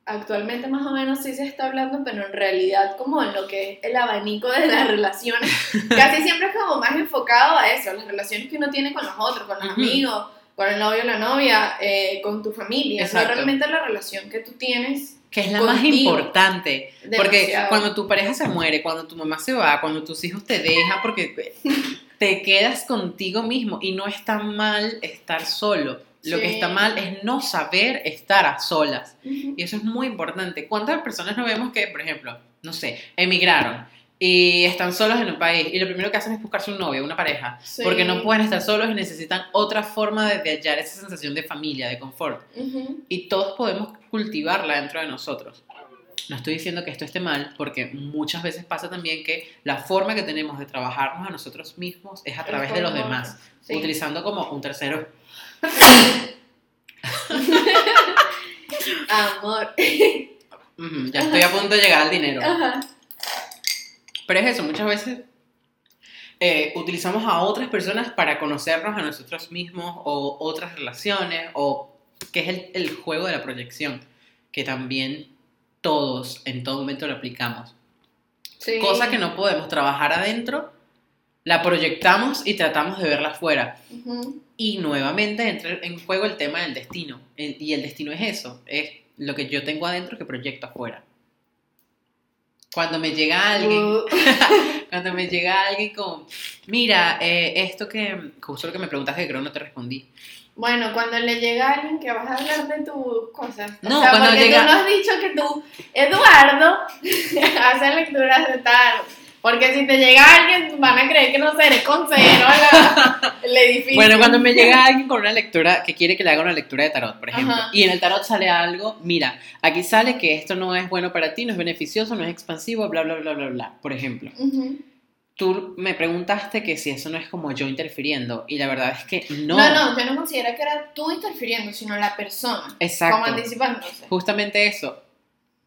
actualmente más o menos sí se está hablando, pero en realidad como en lo que es el abanico de las relaciones, casi siempre es como más enfocado a eso, las relaciones que uno tiene con los otros, con los amigos, con el novio o la novia, eh, con tu familia, no realmente la relación que tú tienes. Que es la más importante. Porque cuando tu pareja se muere, cuando tu mamá se va, cuando tus hijos te dejan, porque te quedas contigo mismo y no está mal estar solo. Lo que está mal es no saber estar a solas. Y eso es muy importante. ¿Cuántas personas no vemos que, por ejemplo, no sé, emigraron y están solos en un país y lo primero que hacen es buscarse un novio, una pareja? Sí. Porque no pueden estar solos y necesitan otra forma de, de hallar esa sensación de familia, de confort Ujú. y todos podemos cultivarla dentro de nosotros. No estoy diciendo que esto esté mal, porque muchas veces pasa también que la forma que tenemos de trabajarnos a nosotros mismos es a través de los demás, sí. utilizando como un tercero. Amor. Ujú, ya estoy a punto de llegar al dinero. Ajá. Pero es eso, muchas veces eh, utilizamos a otras personas para conocernos a nosotros mismos o otras relaciones o que es el, el juego de la proyección, que también todos en todo momento lo aplicamos. Sí. Cosa que no podemos trabajar adentro, la proyectamos y tratamos de verla afuera. Y nuevamente entra en juego el tema del destino. El- y el destino es eso, es lo que yo tengo adentro que proyecto afuera. Cuando me llega alguien, Uh, cuando me llega alguien con, mira, eh, esto que, justo lo que me preguntaste que creo no te respondí. Bueno, cuando le llega alguien que vas a hablar de tus cosas. No, o sea, cuando porque llega- tú no has dicho que tú, Eduardo, hace lecturas de tal. Porque si te llega alguien, van a creer que no sé, eres consejero el edificio. Bueno, cuando me llega alguien con una lectura que quiere que le haga una lectura de tarot, por ejemplo, Ajá. y en el tarot sale algo, mira, aquí sale que esto no es bueno para ti, no es beneficioso, no es expansivo, bla, bla, bla, bla, bla, por ejemplo. Ujú. Tú me preguntaste que si eso no es como yo interfiriendo, y la verdad es que no. No. no, yo no considero que era tú interfiriendo, sino la persona. Exacto. Como anticipándose. Justamente eso.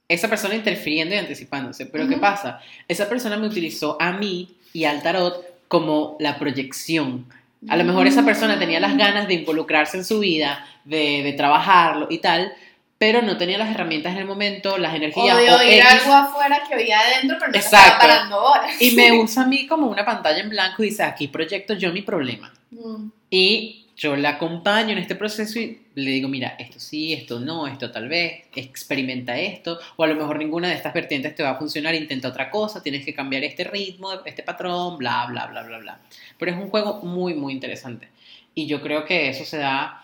Esa persona interfiriendo y anticipándose. Pero ¿qué Ujú. pasa? Esa persona me utilizó a mí y al tarot como la proyección. A lo mejor esa persona tenía las ganas de involucrarse en su vida, de, de trabajarlo y tal, pero no tenía las herramientas en el momento, las O energías de o oír algo afuera que oía adentro, pero no Exacto. estaba parando horas. y me usa a mí como una pantalla en blanco y dice, aquí proyecto yo mi problema. Mm. Y yo la acompaño en este proceso y le digo, mira, esto sí, esto no, esto tal vez, experimenta esto, o a lo mejor ninguna de estas vertientes te va a funcionar, intenta otra cosa, tienes que cambiar este ritmo, este patrón, bla, bla, bla, bla, bla. Pero es un juego muy, muy interesante. Y yo creo que eso se da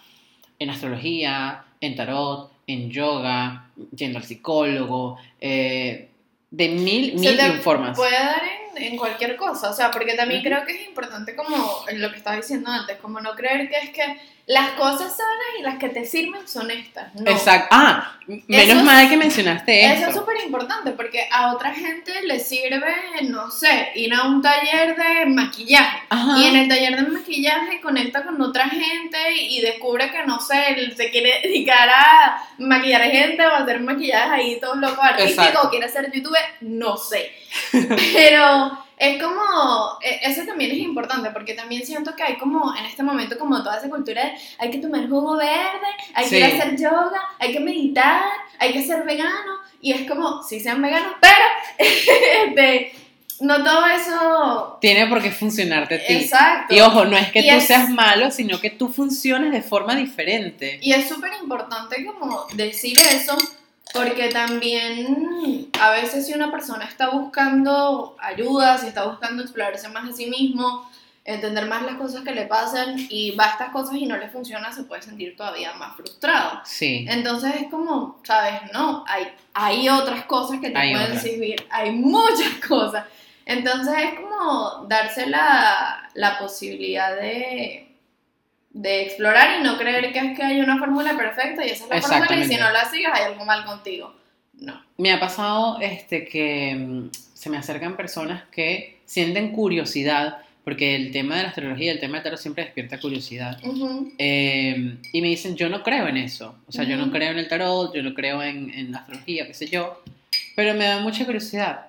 en astrología, en tarot, en yoga, yendo al psicólogo, eh, de mil, mil formas. Puede dar en, en cualquier cosa, o sea, porque también creo que es importante como lo que estaba diciendo antes, como no creer que es que las cosas sanas y las que te sirven son estas, no. Exacto. Ah, menos Eso mal que mencionaste Eso esto. es súper importante porque a otra gente le sirve, no sé, ir a un taller de maquillaje. Ajá. Y en el taller de maquillaje conecta con otra gente y descubre que, no sé, se quiere dedicar a maquillar a gente o hacer maquillajes ahí todos locos artísticos o quiere ser youtuber, no sé. Pero es como, e- eso también es importante porque también siento que hay como en este momento como toda esa cultura de hay que tomar jugo verde, hay Sí. que ir a hacer yoga, hay que meditar, hay que ser vegano y es como, si sean veganos, pero este, no todo eso... Tiene por qué funcionarte a ti. Exacto. Y ojo, no es que Y tú es- seas malo, sino que tú funciones de forma diferente. Y es súper importante como decir eso, porque también a veces si una persona está buscando ayuda, si está buscando explorarse más a sí mismo, entender más las cosas que le pasan y va a estas cosas y no le funciona, se puede sentir todavía más frustrado. Sí. Entonces es como, ¿sabes? No, hay, hay otras cosas que te Hay pueden servir, hay muchas cosas. Entonces es como darse la, la posibilidad de, de explorar y no creer que es que hay una fórmula perfecta y esa es la fórmula y si no la sigues hay algo mal contigo. No. Me ha pasado este, que mm, se me acercan personas que sienten curiosidad, porque el tema de la astrología, el tema del tarot siempre despierta curiosidad. Eh, y me dicen, yo no creo en eso. O sea, yo no creo en el tarot, yo no creo en, en la astrología, qué sé yo. Pero me da mucha curiosidad.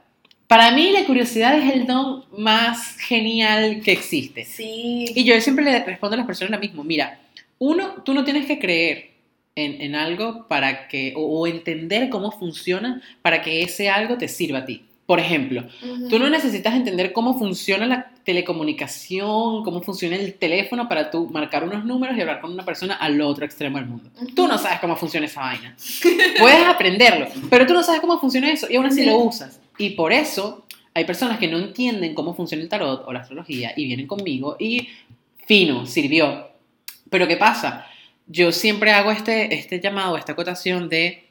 Para mí la curiosidad es el don más genial que existe. Sí. Y yo siempre le respondo a las personas lo mismo. Mira, uno, tú no tienes que creer en, en algo para que, o, o entender cómo funciona para que ese algo te sirva a ti. Por ejemplo, Ujú. tú no necesitas entender cómo funciona la telecomunicación, cómo funciona el teléfono para tú marcar unos números y hablar con una persona al otro extremo del mundo. Tú no sabes cómo funciona esa vaina. Puedes aprenderlo, pero tú no sabes cómo funciona eso y aún así lo usas. Y por eso hay personas que no entienden cómo funciona el tarot o la astrología y vienen conmigo y fino, sirvió. Pero ¿qué pasa? Yo siempre hago este, este llamado, esta acotación de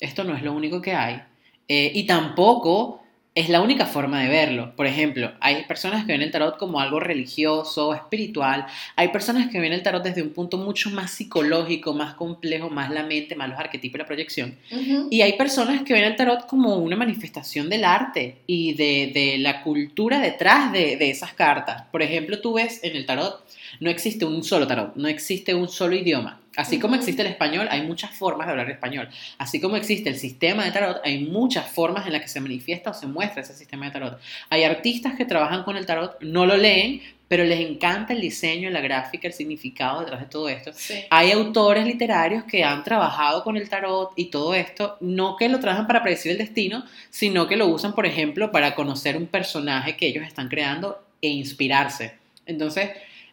esto no es lo único que hay eh, y tampoco es la única forma de verlo. Por ejemplo, hay personas que ven el tarot como algo religioso, espiritual. Hay personas que ven el tarot desde un punto mucho más psicológico, más complejo, más la mente, más los arquetipos y la proyección. Y hay personas que ven el tarot como una manifestación del arte y de, de la cultura detrás de, de esas cartas. Por ejemplo, tú ves en el tarot, no existe un solo tarot, no existe un solo idioma. Así como existe el español, hay muchas formas de hablar español. Así como existe el sistema de tarot, hay muchas formas en las que se manifiesta o se muestra ese sistema de tarot. Hay artistas que trabajan con el tarot, no lo leen, pero les encanta el diseño, la gráfica, el significado detrás de todo esto. Sí. Hay autores literarios que han trabajado con el tarot y todo esto, no que lo trabajan para predecir el destino, sino que lo usan, por ejemplo, para conocer un personaje que ellos están creando e inspirarse. Entonces,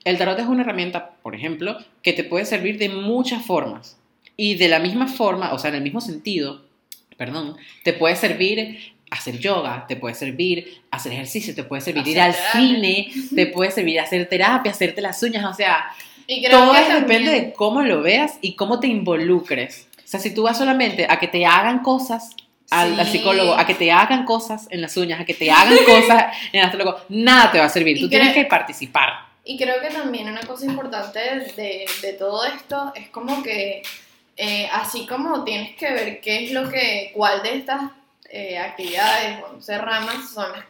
el tarot es una herramienta, por ejemplo, que te puede servir de muchas formas. Y de la misma forma, o sea, en el mismo sentido, perdón, te puede servir hacer yoga, te puede servir hacer ejercicio, te puede servir ir al terapia. cine, te puede servir hacer terapia, hacerte las uñas, o sea, todo depende de cómo lo veas y cómo te involucres. O sea, si tú vas solamente a que te hagan cosas al, al psicólogo, a que te hagan cosas en las uñas, a que te hagan cosas en el astrólogo, nada te va a servir. Tú tienes que participar. Y creo que también una cosa importante de, de todo esto es como que, eh, así como tienes que ver qué es lo que, cuál de estas eh, actividades o no sé, ramas son las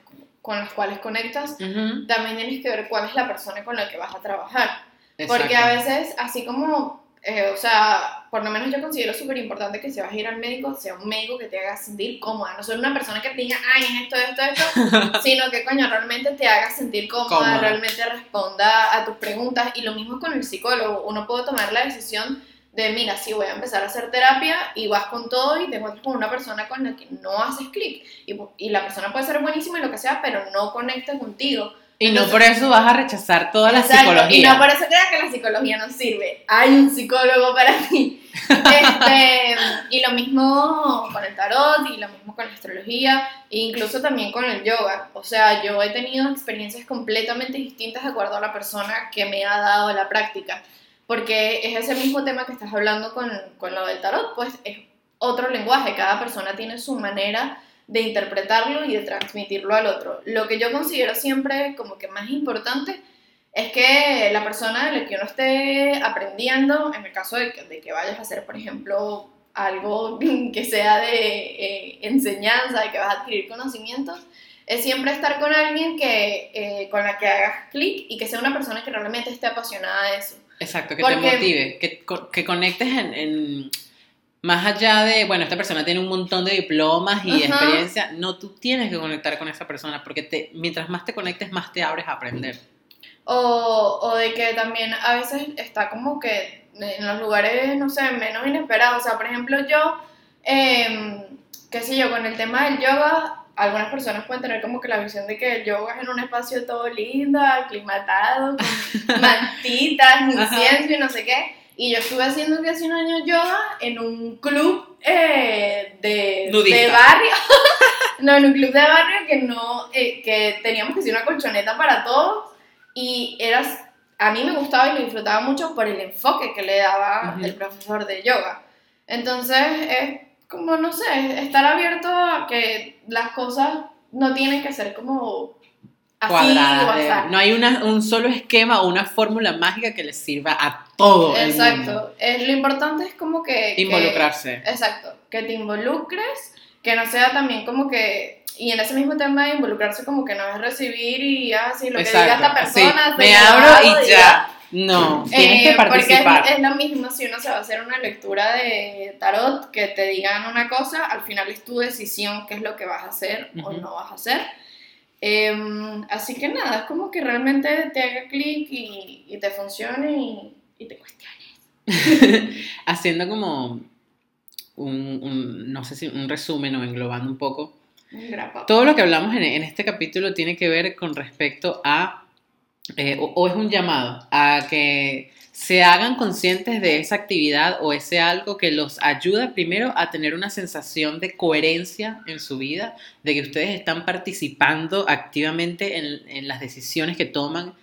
con las cuales conectas, también tienes que ver cuál es la persona con la que vas a trabajar. Exacto. Porque a veces, así como, eh, o sea, por lo menos yo considero súper importante que si vas a ir al médico, sea un médico que te haga sentir cómoda, no solo una persona que te diga, ay, es esto, esto, esto, sino que, coño, realmente te haga sentir cómoda, Cómoda. realmente responda a tus preguntas. Y lo mismo con el psicólogo, uno puede tomar la decisión de, mira, sí, voy a empezar a hacer terapia y vas con todo y te encuentras con una persona con la que no haces clic. Y, y la persona puede ser buenísima y lo que sea, pero no conecta contigo. Y no por eso vas a rechazar toda la Exacto, psicología. Y no por eso creas que la psicología no sirve. Hay un psicólogo para ti. Este, y lo mismo con el tarot, y lo mismo con la astrología, e incluso también con el yoga. O sea, yo he tenido experiencias completamente distintas de acuerdo a la persona que me ha dado la práctica. Porque es ese mismo tema que estás hablando con, con lo del tarot, pues es otro lenguaje. Cada persona tiene su manera de interpretarlo y de transmitirlo al otro. Lo que yo considero siempre como que más importante es que la persona de la que uno esté aprendiendo, en el caso de que, de que vayas a hacer, por ejemplo, algo que sea de eh, enseñanza, de que vas a adquirir conocimientos, es siempre estar con alguien que, eh, con la que hagas clic y que sea una persona que realmente esté apasionada de eso. Exacto, que Porque- te motive, que, que conectes en, en- Más allá de, bueno, esta persona tiene un montón de diplomas y experiencia, no, tú tienes que conectar con esa persona porque te, mientras más te conectes, más te abres a aprender. O, o de que también a veces está como que en los lugares, no sé, menos inesperados. O sea, por ejemplo, yo, em, qué sé yo, con el tema del yoga, algunas personas pueden tener como que la visión de que el yoga es en un espacio todo lindo, aclimatado, con mantitas, incienso y no sé qué. Y yo estuve haciendo hace un año yoga en un club eh, de, Nudista. de barrio. no, en un club de barrio que no, eh, que teníamos que hacer una colchoneta para todos y eras, a mí me gustaba y lo disfrutaba mucho por el enfoque que le daba Ujú. el profesor de yoga. Entonces es como, no sé, estar abierto a que las cosas no tienen que ser como así o no hay una, un solo esquema o una fórmula mágica que les sirva a todo el mundo. Exacto. Eh, lo importante es como que... que- Involucrarse. exacto. Que te involucres, que no sea también como que... Y en ese mismo tema de involucrarse como que no es recibir y así lo que diga esta persona. sí, me abro y ya. No, tienes Eh, que participar. Porque es, es lo mismo si uno se va a hacer una lectura de tarot, que te digan una cosa, al final es tu decisión qué es lo que vas a hacer o Ujú. no vas a hacer. Em, así que nada, es como que realmente te haga clic y, y te funcione y, y te cuestiones. Haciendo como un, un- no sé si un resumen o englobando un poco. Grapa. Todo lo que hablamos en, en este capítulo tiene que ver con respecto a, eh, o, o es un llamado, a que se hagan conscientes de esa actividad o ese algo que los ayuda primero a tener una sensación de coherencia en su vida, de que ustedes están participando activamente en, en las decisiones que toman.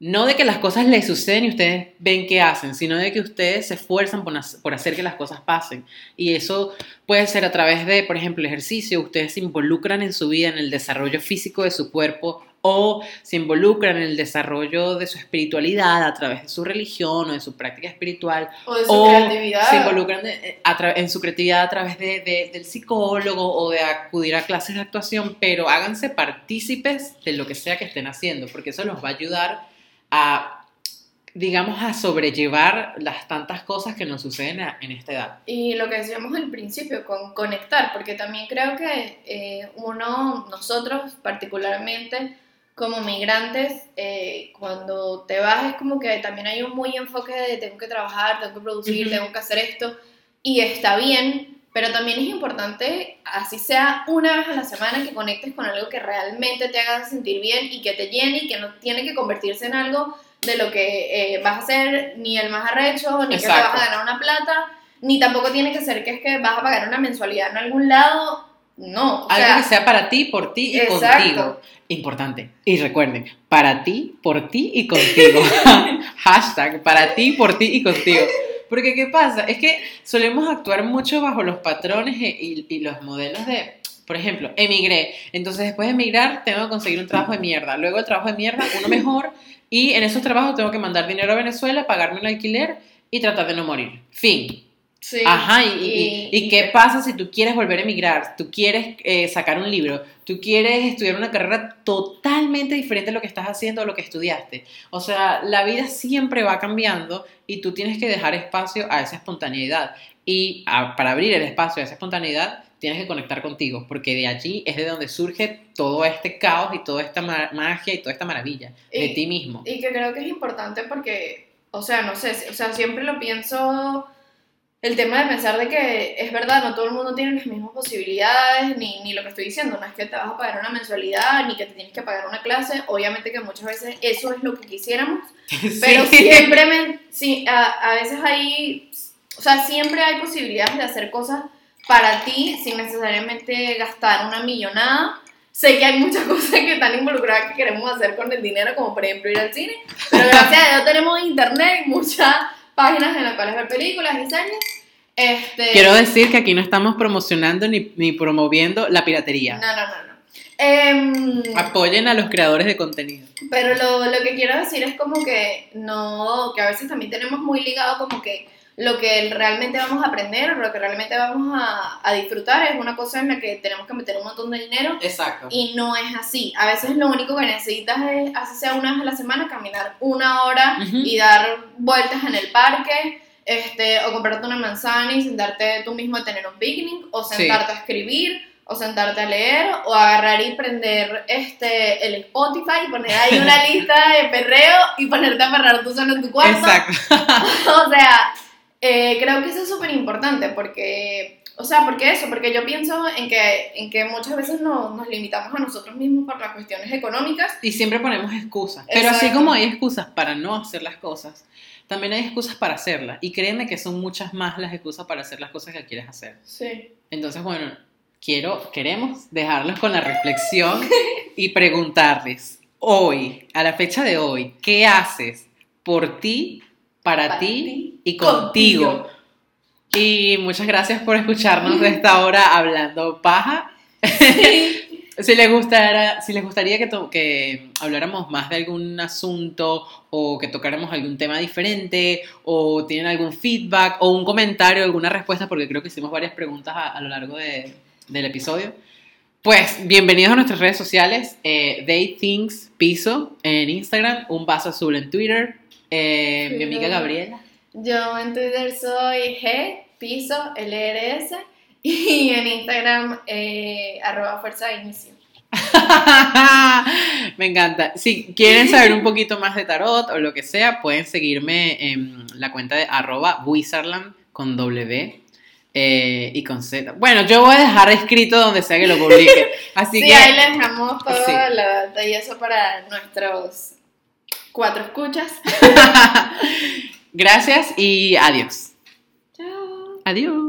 No de que las cosas les suceden y ustedes ven qué hacen, sino de que ustedes se esfuerzan por, hac- por hacer que las cosas pasen. Y eso puede ser a través de, por ejemplo, ejercicio. Ustedes se involucran en su vida, en el desarrollo físico de su cuerpo o se involucran en el desarrollo de su espiritualidad a través de su religión o de su práctica espiritual O de su o creatividad. se involucran eh, en su creatividad a través de, de- del psicólogo o de acudir a clases de actuación, pero háganse partícipes de lo que sea que estén haciendo, porque eso los va a ayudar a digamos, a sobrellevar las tantas cosas que nos suceden a- en esta edad. Y lo que decíamos al principio, con conectar, porque también creo que eh, uno, nosotros particularmente como migrantes, eh, cuando te vas es como que también hay un muy enfoque de tengo que trabajar, tengo que producir, Ujú. tengo que hacer esto, y está bien, pero también es importante, así sea una vez a la semana, que conectes con algo que realmente te haga sentir bien y que te llene y que no tiene que convertirse en algo de lo que eh, vas a ser ni el más arrecho, ni que te vas a ganar una plata, ni tampoco tiene que ser que es que vas a pagar una mensualidad en algún lado. No, o Algo sea, que sea para ti, por ti y Exacto. contigo. Importante. Y recuerden, para ti, por ti y contigo. Hashtag, para ti, por ti y contigo. Porque ¿qué pasa? Es que solemos actuar mucho bajo los patrones e- y, y los modelos de, por ejemplo, emigré. Entonces después de emigrar tengo que conseguir un trabajo de mierda. Luego el trabajo de mierda, uno mejor. Y en esos trabajos tengo que mandar dinero a Venezuela, pagarme un alquiler y tratar de no morir. Fin. Sí, Ajá, y, y- y qué que- pasa si tú quieres volver a emigrar? Tú quieres eh, sacar un libro, tú quieres estudiar una carrera totalmente diferente a lo que estás haciendo o lo que estudiaste. O sea, la vida siempre va cambiando y tú tienes que dejar espacio a esa espontaneidad. Y a- para abrir el espacio a esa espontaneidad, tienes que conectar contigo, porque de allí es de donde surge todo este caos y toda esta ma- magia y toda esta maravilla de Y- ti mismo. Y que creo que es importante porque, o sea, no sé, o sea, siempre lo pienso, el tema de pensar de que es verdad, no todo el mundo tiene las mismas posibilidades, ni, ni lo que estoy diciendo, no es que te vas a pagar una mensualidad, ni que te tienes que pagar una clase, obviamente que muchas veces eso es lo que quisiéramos, pero Sí. siempre, me, sí, a, a veces hay, o sea, siempre hay posibilidades de hacer cosas para ti sin necesariamente gastar una millonada. Sé que hay muchas cosas que están involucradas que queremos hacer con el dinero, como por ejemplo ir al cine, pero gracias a Dios tenemos internet y muchas páginas en las cuales ver películas y series. Este, Quiero decir que aquí no estamos promocionando ni, ni promoviendo la piratería. No, no, no, no. Em, Apoyen a los creadores de contenido. Pero lo, lo que quiero decir es como que no, que a veces también tenemos muy ligado como que lo que realmente vamos a aprender o lo que realmente vamos a, a disfrutar es una cosa en la que tenemos que meter un montón de dinero Exacto. y no es así. A veces lo único que necesitas es, así sea una vez a la semana, caminar una hora y dar vueltas en el parque, este, o comprarte una manzana y sentarte tú mismo a tener un picnic, o Sí. sentarte a escribir, o sentarte a leer, o agarrar y prender este, el Spotify y poner ahí una lista de perreo y ponerte a perrar tú solo en tu cuarto. Exacto. o sea, eh, creo que eso es súper importante porque, o sea, porque eso, porque yo pienso en que, en que muchas veces no- nos limitamos a nosotros mismos por las cuestiones económicas. Y siempre ponemos excusas. Pero así como hay excusas para no hacer las cosas, también hay excusas para hacerlas. Y créeme que son muchas más las excusas para hacer las cosas que quieres hacer. Sí. Entonces, bueno, quiero, queremos dejarlos con la reflexión y preguntarles hoy, a la fecha de hoy, ¿qué haces por ti, para, Para ti, y contigo? Y muchas gracias por escucharnos de esta hora hablando paja. si, les gustara, si les gustaría que, to- que habláramos más de algún asunto o que tocáramos algún tema diferente o tienen algún feedback o un comentario, alguna respuesta, porque creo que hicimos varias preguntas a, a lo largo de- del episodio. Pues bienvenidos a nuestras redes sociales, eh, They Things Piso en Instagram, Un Vaso Azul en Twitter, eh, mi amiga Gabriela. Yo en Twitter soy G, piso, LRS, y en Instagram eh, arroba fuerza de inicio. Me encanta. Si quieren saber un poquito más de tarot o lo que sea, pueden seguirme en la cuenta de arroba wizardland con W eh, y con Z. Bueno, yo voy a dejar escrito donde sea que lo publique. Así sí, que ahí les dejamos toda Sí. data y eso para nuestros cuatro escuchas. gracias y adiós. Chao. Adiós.